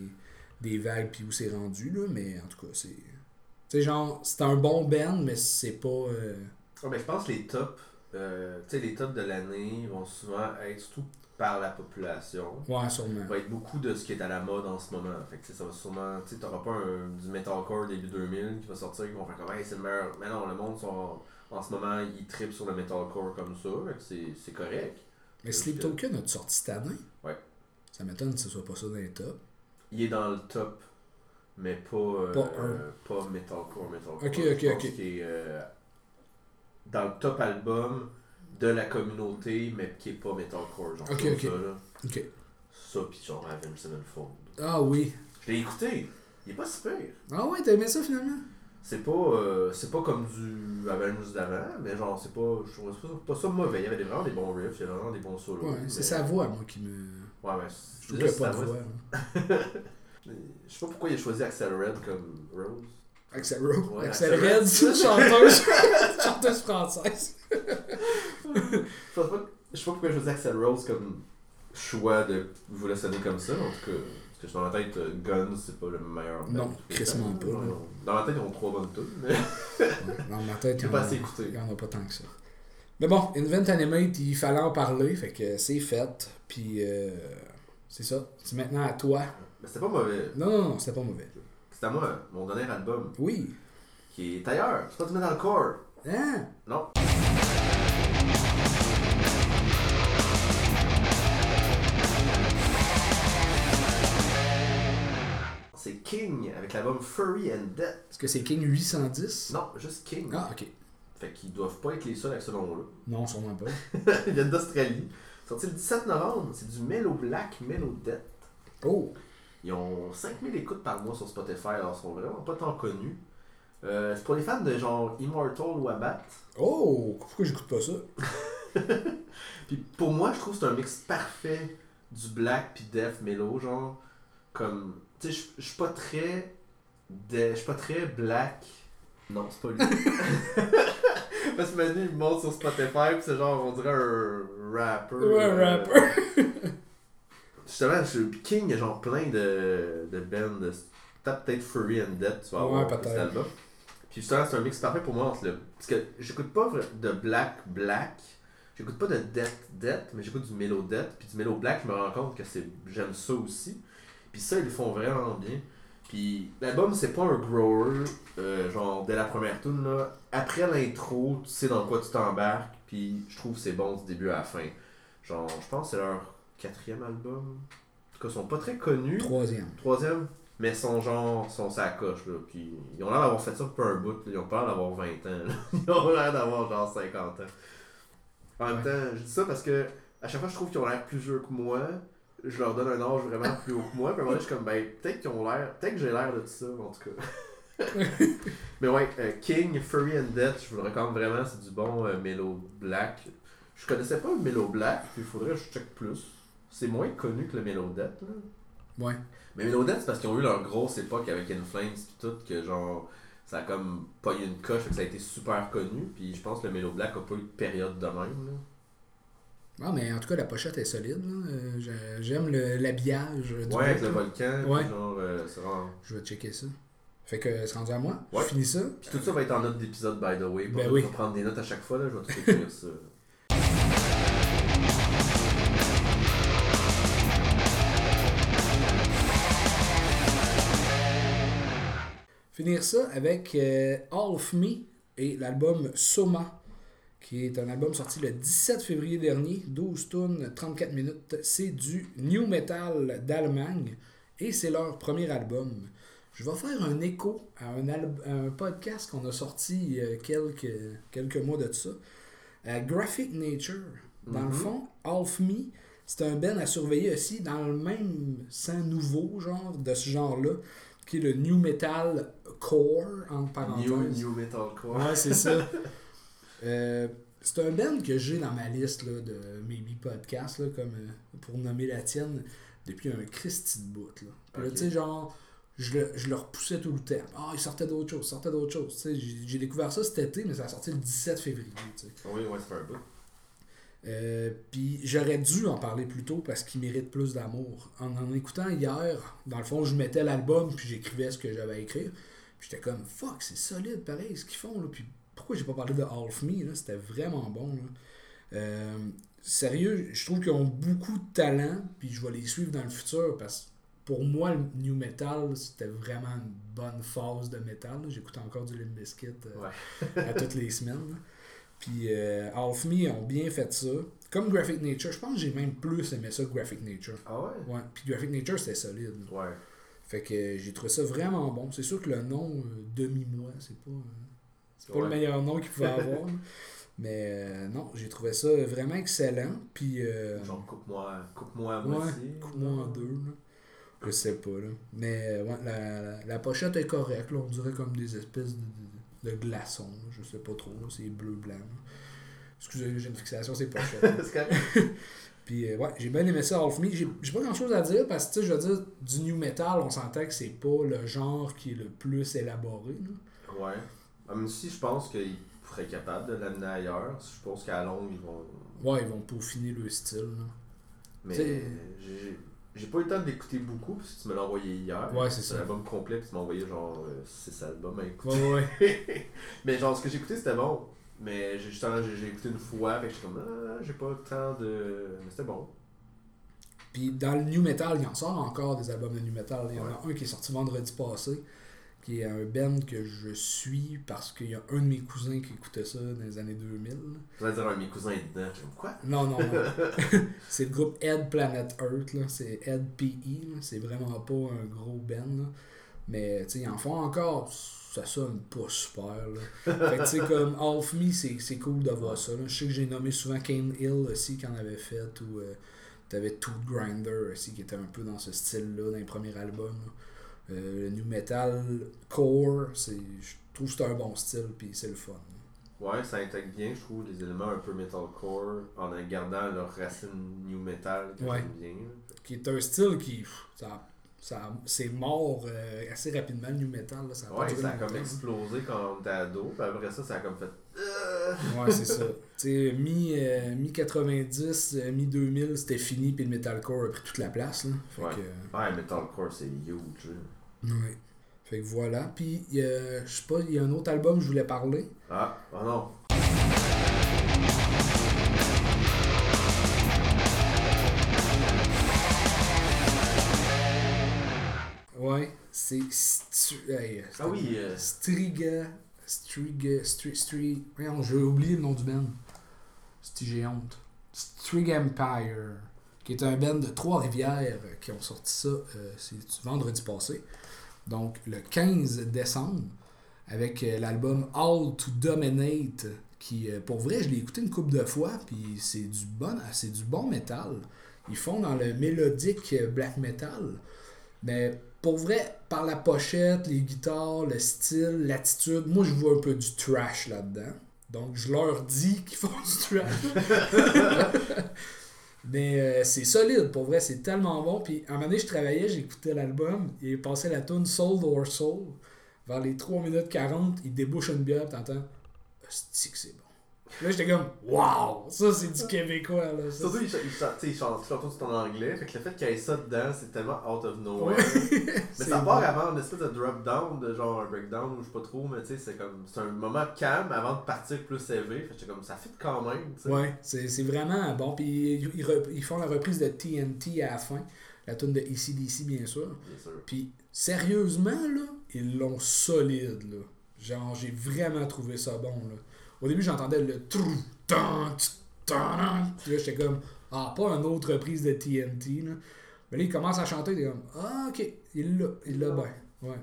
des vagues puis où c'est rendu, là, mais en tout cas, c'est. Tu sais, genre, c'est un bon band, mais c'est pas. euh, Ah, ben, je pense que les tops, euh, tu sais, les tops de l'année vont souvent être surtout par la population. Ouais, sûrement. Va être beaucoup de ce qui est à la mode en ce moment. Fait que ça va sûrement. Tu sais, t'auras pas un, du metalcore début 2000 qui va sortir, qui vont faire comme hey, c'est le meilleur. Mais non, le monde sont, en ce moment, ils trippent sur le metalcore comme ça. Fait que c'est, correct. Mais Sleep Token a sorti cette année? Ouais. Ça m'étonne que ce soit pas ça dans les tops. Il est dans le top, mais pas. euh, Pas un. euh, pas metalcore, metalcore. Ok, ok, ok. est euh, dans le top album de la communauté, mais qui est pas metalcore. Genre Ok, comme ok. ça, là. Ok. Ça, pis genre Avenged Sevenfold. Ah oui. Je l'ai écouté. Il est pas si pire. Ah ouais, t'as aimé ça finalement? C'est pas, euh, c'est pas comme du Avengers d'avant, mais genre, c'est pas, je trouve pas, pas ça mauvais. Il y avait des- vraiment des bons riffs, il y avait vraiment des bons solos. Ouais, mais- c'est sa voix, moi, qui me. Ouais, mais Je trouve pas de voix. hein. Je sais pas pourquoi il a choisi Axel Red comme Rose. Axel Rose. Ouais, Axel Axel Red, Red. chanteuse, chanteuse française. Je sais pas, je sais pas pourquoi choisi Axel Rose comme choix de voulait sonner comme ça, en tout cas. Parce que dans ma tête, euh, Guns, c'est pas le meilleur. Non, crissement pas, Non. Dans ma tête, ils ont trois bonnes tunes, mais Dans ma tête, il j'ai y en en a pas tant que ça. Mais bon, Invent Animate, il fallait en parler, fait que c'est fait. Puis euh, c'est ça. C'est maintenant à toi. Mais c'était pas mauvais. Non, non, non, c'était pas mauvais. C'était à moi, mon dernier album, Oui. qui est ailleurs. C'est pas du metalcore. Hein? Non. King avec l'album Furry and Death. Est-ce que c'est King 810? Non, juste King. Ah, ok. Fait qu'ils doivent pas être les seuls avec ce nom-là. Non, sûrement pas. Ils viennent d'Australie. Sorti le 17 novembre. C'est du Mellow Black, Mellow Death. Oh! Ils ont 5000 écoutes par mois sur Spotify, alors ils sont vraiment pas tant connus. Euh, c'est pour les fans de genre Immortal ou Abat. Oh! Pourquoi j'écoute pas ça? Puis pour moi, je trouve que c'est un mix parfait du black puis death mellow, genre comme tu sais, je- je suis pas très de- je suis pas très black. Non, c'est pas lui. Parce que Manu il monte sur Spotify puis c'est genre on dirait un rapper. Ouais, un euh, rapper. Justement, je- King, il y a genre plein de, de bands. De, tape peut-être Furry and Death, tu vas Ouais, avoir peut-être. cet album. Puis justement, c'est un mix parfait pour moi entre le. Parce que j'écoute pas de black black. J'écoute pas de death death, mais j'écoute du mellow death. Puis du mellow black, je me rends compte que c'est j'aime ça aussi. Puis ça, ils le font vraiment bien. Puis l'album, c'est pas un grower, euh, genre dès la première tune là. Après l'intro, tu sais dans quoi tu t'embarques. Puis je trouve que c'est bon du début à la fin. Genre, je pense que c'est leur quatrième album. En tout cas, ils sont pas très connus. Troisième. Troisième, mais sont genre, sont sa coche, là. Puis ils ont l'air d'avoir fait ça depuis un bout, là. Ils ont pas l'air d'avoir 20 ans, là. Ils ont l'air d'avoir genre 50 ans. En même Ouais. temps, je dis ça parce que à chaque fois je trouve qu'ils ont l'air plus vieux que moi, je leur donne un âge vraiment plus haut que moi. Puis donné, je suis comme, ben, peut-être qu'ils ont l'air, peut-être que j'ai l'air de tout ça, en tout cas. mais ouais, euh, King, Furry and Death, je vous le recommande vraiment, c'est du bon euh, Mellow Black. Je connaissais pas le Mellow Black, puis il faudrait que je check plus. C'est moins connu que le Mellow Death, là. Ouais. Mais Melodette, c'est parce qu'ils ont eu leur grosse époque avec In Flames pis tout, que genre, ça a comme pas eu une coche, que ça a été super connu, puis je pense que le Melo Black a pas eu de période de même, là. Ah, mais en tout cas, la pochette est solide. Euh, j'ai- J'aime l'habillage. Ouais, avec le volcan, Ouais. genre, euh, vraiment... Je vais checker ça. Fait que c'est rendu à moi. Ouais. Je finis ça. Puis tout ça va être en note d'épisode, by the way, pas Ben oui. prendre des notes à chaque fois, là, je vais tout écrire ça. Finir ça avec euh, All of Me et l'album Soma, qui est un album sorti le 17 février dernier, 12 tonnes, 34 minutes. C'est du new metal d'Allemagne et c'est leur premier album. Je vais faire un écho à un, à un podcast qu'on a sorti il y a quelques, quelques mois de ça. à Graphic Nature. Dans le Mhm. fond, Half Me, c'est un band à surveiller aussi dans le même sang nouveau genre de ce genre-là, qui est le New Metal Core, entre parenthèses. New, new Metalcore. Ouais, c'est ça. Euh, c'est un band que j'ai dans ma liste là, de Maybe Podcast, là, comme euh, pour nommer la tienne, depuis un Christy de bout. Là. Tu sais, genre, je le, je le repoussais tout le temps. Ah, il sortait d'autres choses, sortait d'autres choses. J'ai découvert ça cet été, mais ça a sorti le 17 février. tu sais. Oui, ouais, c'est un bout. Euh, puis j'aurais dû en parler plus tôt parce qu'il mérite plus d'amour. En en écoutant hier, dans le fond, je mettais l'album puis j'écrivais ce que j'avais à écrire. Puis j'étais comme fuck, c'est solide pareil ce qu'ils font là. Puis pourquoi j'ai pas parlé de Half Me là, c'était vraiment bon là. Euh, sérieux, je trouve qu'ils ont beaucoup de talent puis je vais les suivre dans le futur parce que pour moi le new metal c'était vraiment une bonne phase de métal. là. J'écoute encore du Limp Bizkit euh, Ouais. à toutes les semaines. là. Puis euh, Half Me ont bien fait ça. Comme Graphic Nature, je pense que j'ai même plus aimé ça que Graphic Nature. Ah ouais? Ouais. Puis Graphic Nature, c'était solide. Ouais. Fait que euh, j'ai trouvé ça vraiment bon. C'est sûr que le nom euh, Demi-moi, c'est pas, c'est pas le Ouais. meilleur nom qu'il pouvait avoir. Mais euh, non, j'ai trouvé ça vraiment excellent. Puis euh, Genre, coupe-moi coupe -moi à ouais, moitié. coupe-moi en deux. là. Je sais pas, là. Mais euh, ouais, la, la, la pochette est correcte, là. On dirait comme des espèces de, de, de glaçons, là. Je sais pas trop. C'est bleu-blanc. là. Excusez, j'ai une fixation, c'est pochette. Puis euh, ouais, j'ai bien aimé ça, Half Me. J'ai pas grand chose à dire parce que, je veux dire, du new metal, on s'entend que c'est pas le genre qui est le plus élaboré. Là. Ouais. Ah, Même si je pense qu'ils seraient capables de l'amener ailleurs, je pense qu'à longue, ils vont. Ouais, ils vont peaufiner le style. Là. Mais j'ai pas eu le temps d'écouter beaucoup parce que tu me l'as envoyé hier. Ouais, c'est ça. l'album complet, puis tu m'as envoyé genre 6 albums à écouter. Ouais, ouais, mais genre, ce que j'ai écouté, c'était bon. Mais j'ai justement, j'ai j'ai écouté une fois, fait que j'étais comme, ah, j'ai pas le temps de. Mais c'était bon. Puis dans le new metal, il y en sort encore des albums de new metal. Il y en a un qui est sorti vendredi passé, qui est un band que je suis parce qu'il y a un de mes cousins qui écoutait ça dans les années 2000. là. Je vais dire à mes cousins est dedans. Quoi? Non, non, non. c'est le groupe Ed Planet Earth, là. c'est Ed PE, c'est vraiment pas un gros band. là. Mais tu ils en font encore, ça sonne pas super. Là. Fait que tu sais, comme Half Me, c'est c'est cool de voir ça. là. Je sais que j'ai nommé souvent Kane Hill aussi qui en avait fait, ou euh, t'avais Tooth Grinder aussi qui était un peu dans ce style-là dans les premiers albums. là. Euh, le new metal core, c'est je trouve que c'est un bon style, puis c'est le fun. Ouais, ça intègre bien, je trouve, les éléments un peu metalcore en gardant leur racine new metal que Ouais. j'aime bien. qui est un style qui pff, ça, ça c'est mort euh, assez rapidement le new metal là, ça a pas Ouais, ça a comme explosé quand on était ado, puis après ça, ça a comme fait. Euh, ouais c'est ça tu sais mi euh, mi 90 euh, mi 2000 c'était fini puis le metalcore a pris toute la place là fait Ouais. que Ouais, metalcore, c'est huge. Ouais. fait que voilà. Puis a- je sais pas il y a un autre album que je voulais parler. Ah, oh non. ouais c'est Stu- hey, Ah oui, euh, Striga Striga Stri, Stri, voyons, j'ai oublié le nom du band. J'ai honte. Strig Empire qui est un band de Trois-Rivières euh, qui ont sorti ça euh, vendredi passé donc le 15 décembre avec euh, l'album All to Dominate qui euh, pour vrai je l'ai écouté une couple de fois puis c'est du bon c'est du bon métal. Ils font dans le mélodique euh, black metal. Mais pour vrai par la pochette les guitares le style l'attitude moi je vois un peu du trash là-dedans. Donc je leur dis qu'ils font du trash mais euh, c'est solide, pour vrai, c'est tellement bon. Puis à un moment donné, je travaillais, j'écoutais l'album, il passait la tune Soul or Soul. Vers les 3 minutes 40, il débouche une bière, t'entends que c'est bon. Là, j'étais comme Waouh, ça c'est du québécois. Là, ça, Surtout, ils chantent, chantent surtout c'est en anglais, fait que le fait qu'il y ait ça dedans, c'est tellement out of nowhere. Mais ça part avant une espèce de drop down, de genre un breakdown ou je sais pas trop, mais tu sais, c'est comme. C'est un moment calme avant de partir plus élevé. Fait que j'étais comme ça fit quand même, tu sais. Ouais, c'est vraiment bon. Puis ils, ils font la reprise de TNT à la fin, la tune de ECDC bien sûr. Bien sûr. Puis sérieusement, là, ils l'ont solide, là. Genre, j'ai vraiment trouvé ça bon, là. Au début, j'entendais le trou, tan, tan. Puis là, j'étais comme, ah, pas une autre reprise de TNT, là. Mais là, il commence à chanter, t'es comme, ah, ok, il l'a, il l'a bien. Ouais.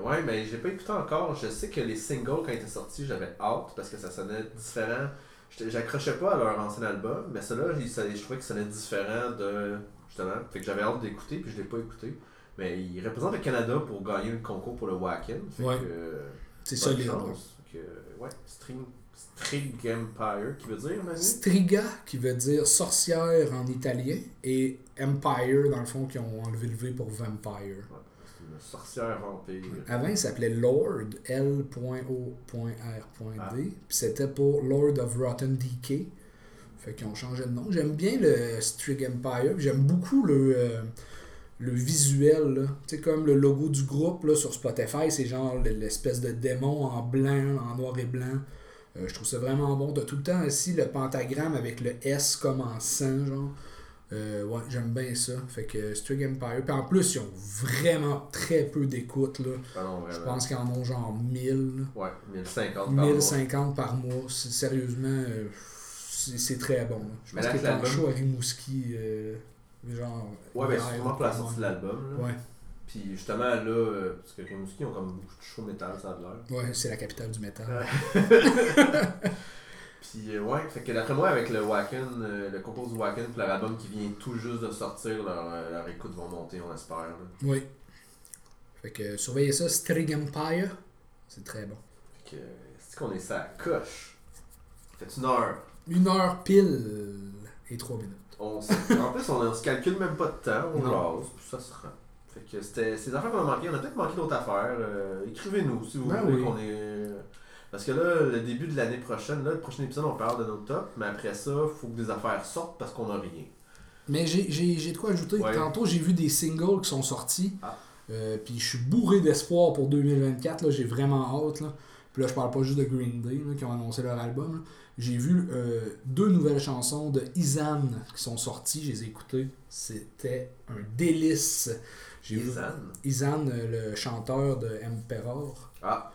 Ouais, mais j'ai pas écouté encore. Je sais que les singles, quand ils étaient sortis, j'avais hâte parce que ça sonnait différent. J'accrochais pas à leur ancien album, mais sonnait- je trouvais qu'il sonnait différent de. Justement. Fait que j'avais hâte d'écouter, puis je l'ai pas écouté. Mais il représente le Canada pour gagner le concours pour le Wacken. Ouais. C'est solide. que, ouais, String, String Empire, qui veut dire, Manu? Striga, qui veut dire sorcière en italien, et Empire, dans le fond, qui ont enlevé le V pour Vampire. Ouais, c'est une sorcière vampire. Avant, il s'appelait Lord, L.O.R.D. Ah. Puis c'était pour Lord of Rotten Decay. Fait qu'ils ont changé de nom. J'aime bien le Strig Empire. J'aime beaucoup le, euh, le visuel. là. Tu sais, comme le logo du groupe là, sur Spotify, c'est genre l'espèce de démon en blanc, en noir et blanc. Euh, je trouve ça vraiment bon. T'as tout le temps aussi le pentagramme avec le S comme en sang, genre. Euh, ouais, j'aime bien ça. Fait que Strig Empire. Puis en plus, ils ont vraiment très peu d'écoute. là. Ah non, Je pense qu'ils en ont genre 1000. là. Ouais, 1050 par mois. 1050 par mois. C'est- Sérieusement, euh, c'est très bon. là. Je Mais pense qu'il est en show à Rimouski. euh, genre. Ouais, ben hier, c'est pour la sortie de l'album. Ouais, Puis justement, là, euh, parce que Rimouski ont comme beaucoup de show métal, ça a l'air. ouais c'est la capitale du métal. Puis euh, ouais, fait que d'après moi, avec le Wacken, euh, le concours du Wacken, puis leur album qui vient tout juste de sortir, leur, leur écoute vont monter, on espère. là. Oui. Fait que surveillez ça, String Empire. C'est très bon. Fait que, c'est qu'on est ça coche? Fait une heure. Une heure pile et trois minutes. On en plus, on, on se calcule même pas de temps, on jase, puis ça se rend. Fait que c'était des affaires qu'on a manqué. On a peut-être manqué d'autres affaires. Euh, Écrivez-nous si vous Ben voulez oui. qu'on est. Parce que là, le début de l'année prochaine, là, le prochain épisode, on parle de notre top, mais après ça, faut que des affaires sortent parce qu'on a rien. Mais j'ai- de quoi ajouter. Ouais. Tantôt, j'ai vu des singles qui sont sortis. Ah. Euh, puis je suis bourré d'espoir pour 2024. là. J'ai vraiment hâte. Là. Puis là, je parle pas juste de Green Day là, qui ont annoncé leur album. J'ai vu euh, deux nouvelles chansons de Izan qui sont sorties. Je les ai écoutées. C'était un délice. J'ai vu Izan? Izan, euh, le chanteur de Emperor. Ah,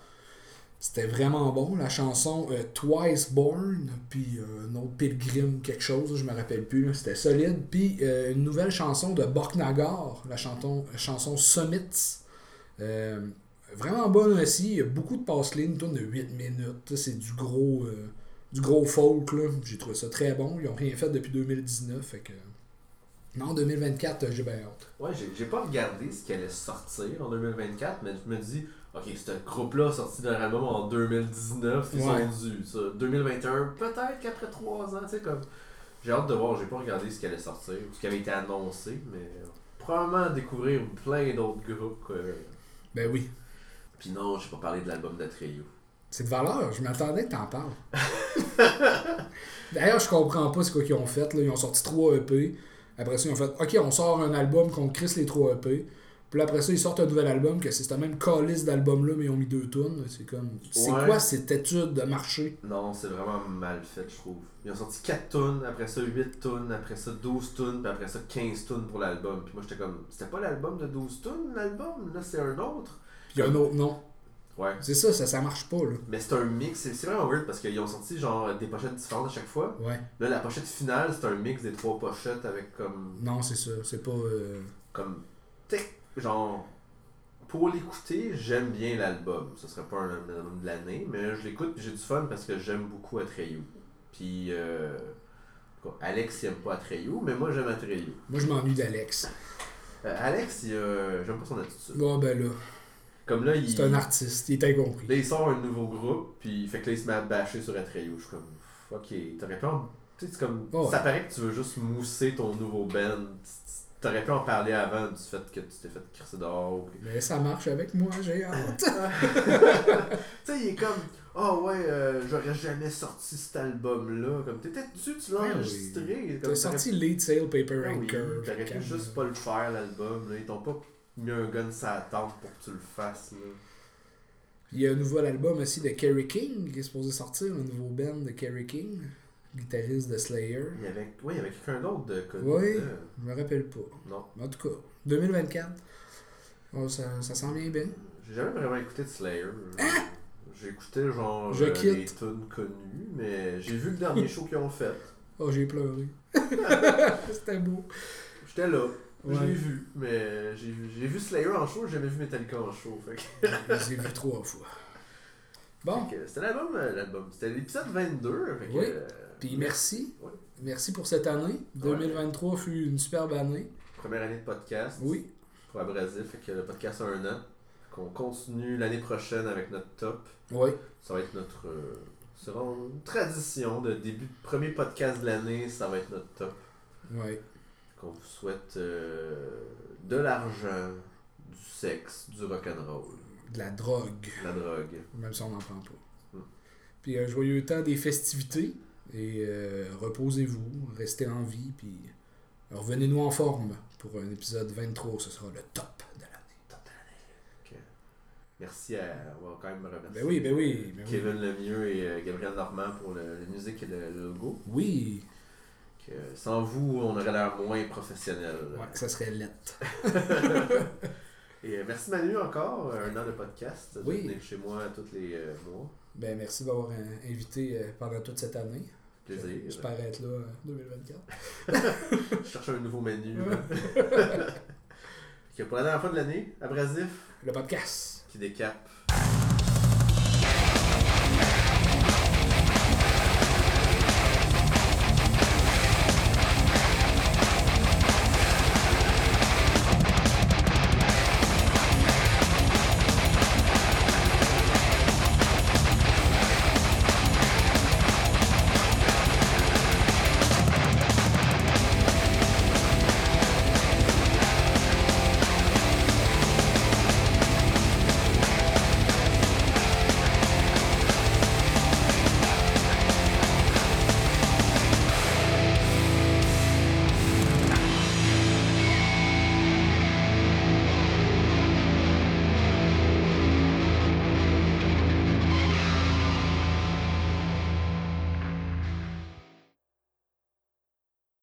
C'était vraiment bon. La chanson euh, Twice Born, puis euh, un autre Pilgrim, quelque chose, je me rappelle plus. C'était solide. Puis euh, une nouvelle chanson de Borknagar, la chanson, la chanson Summits. Vraiment bonne aussi. Il y a beaucoup de passe-lignes, tourne de 8 minutes. C'est du gros, euh, du gros folk. là. J'ai trouvé ça très bon. Ils ont rien fait depuis 2019. Fait que... Non, 2024, euh, j'ai bien hâte. ouais, j'ai j'ai pas regardé ce qui allait sortir en 2024, mais je me dis, ok, ce groupe-là a sorti leur album en 2019, ils Ouais. sont dus. Ça. 2021, peut-être qu'après 3 ans, tu sais, comme. J'ai hâte de voir, j'ai pas regardé ce qui allait sortir, ce qui avait été annoncé, mais probablement découvrir plein d'autres groupes. euh. Ben oui. Puis non, j'ai pas parlé de l'album d'Atreyu. C'est de valeur, je m'attendais que t'en parles. D'ailleurs, je comprends pas ce qu'ils ont fait. Là. Ils ont sorti 3 EP. Après ça, ils ont fait OK, on sort un album qu'on crisse les 3 EP. Puis après ça, ils sortent un nouvel album que c'est ce même calice d'album-là, mais ils ont mis deux tunes. C'est comme. C'est Ouais. quoi cette étude de marché? Non, c'est vraiment mal fait, je trouve. Ils ont sorti 4 tunes, après ça 8 tunes, après ça 12 tunes, puis après ça 15 tunes pour l'album. Puis moi j'étais comme, c'était pas l'album de 12 tunes, l'album, là c'est un autre. Puis il y a un autre nom. Ouais. C'est ça, ça, ça marche pas, là. Mais c'est un mix, c'est vraiment weird parce qu'ils ont sorti genre des pochettes différentes à chaque fois. Ouais. Là, la pochette finale, c'est un mix des trois pochettes avec comme. Non, c'est ça. C'est pas. euh, comme. genre. Pour l'écouter, j'aime bien l'album. Ce serait pas un album de l'année, mais je l'écoute puis j'ai du fun parce que j'aime beaucoup Atreyu. Puis. Euh, quoi, Alex il aime pas Atreyu, mais moi j'aime Atreyu. Moi, je m'ennuie d'Alex. Euh, Alex, il, j'aime pas son attitude. Bon, ben là. Comme là, il. C'est un artiste. Il est incompris. Là, il sort un nouveau groupe, puis fait que là, il se met à bâcher sur Atreyu. Je suis comme, ok, t'aurais pu en. Tu sais, c'est comme. Oh, Ça paraît que tu veux juste mousser ton nouveau band. T'aurais pu en parler avant du fait que tu t'es fait crisser dehors. Mais ça marche avec moi, j'ai hâte. tu sais, il est comme, oh ouais, euh, j'aurais jamais sorti cet album-là. Comme, t'étais dessus, tu l'as enregistré. T'as sorti Lead Sale Paper Ah Anchor. T'aurais pu juste pas le faire, l'album. Ils t'ont pas mis un gun sur la tente pour que tu le fasses. Là. Il y a un nouvel album aussi de Kerry King qui est supposé sortir, un nouveau band de Kerry King, guitariste de Slayer. Il y avait, ouais, il y avait quelqu'un d'autre de connu. Oui. là. Je me rappelle pas. Non. En tout cas, 2024. Oh, ça, ça sent bien bien. J'ai jamais vraiment écouté de Slayer. J'ai écouté genre Ah! Je euh, des tunes connues, mais j'ai vu le dernier show qu'ils ont fait. Oh, j'ai pleuré. C'était beau. J'étais là. Ouais. l'ai vu, mais j'ai vu, j'ai vu Slayer en show, j'ai jamais vu Metallica en show. Fait que- Je les ai vus trois fois. Bon, fait que c'était l'album, euh, l'album. C'était l'épisode 22. Fait que, Oui. euh, puis merci. Merci pour cette année. 2023 fut une superbe année. Première année de podcast. Oui. Pour Abrasif, fait que le podcast a un an. Qu'on continue l'année prochaine avec notre top. Oui. Ça va être notre. euh, sera une tradition de début de premier podcast de l'année, ça va être notre top. Oui. Qu'on vous souhaite euh, de l'argent, du sexe, du rock'n'roll, De la drogue. de la drogue. Même si on n'en prend pas. Mm. Puis un joyeux temps des festivités. Et euh, reposez-vous, restez en vie, puis revenez-nous en forme pour un épisode 23. Ce sera le top de l'année. Ok. Merci à. On va quand même remercier. Ben oui, ben oui. Ben oui. Kevin Lemieux et euh, Gabriel Normand pour la musique et le logo. Oui, Que sans vous, on aurait l'air moins professionnel. ouais, ça serait lettre. Et euh, merci Manu encore, un an de podcast. De Oui. venir chez moi tous les euh, mois. Ben merci d'avoir euh, invité euh, pendant toute cette année. Plaisir. J'espère être là en 2024. Je cherche un nouveau menu. Que pour la dernière fois de l'année, Abrasif, Le podcast. qui décape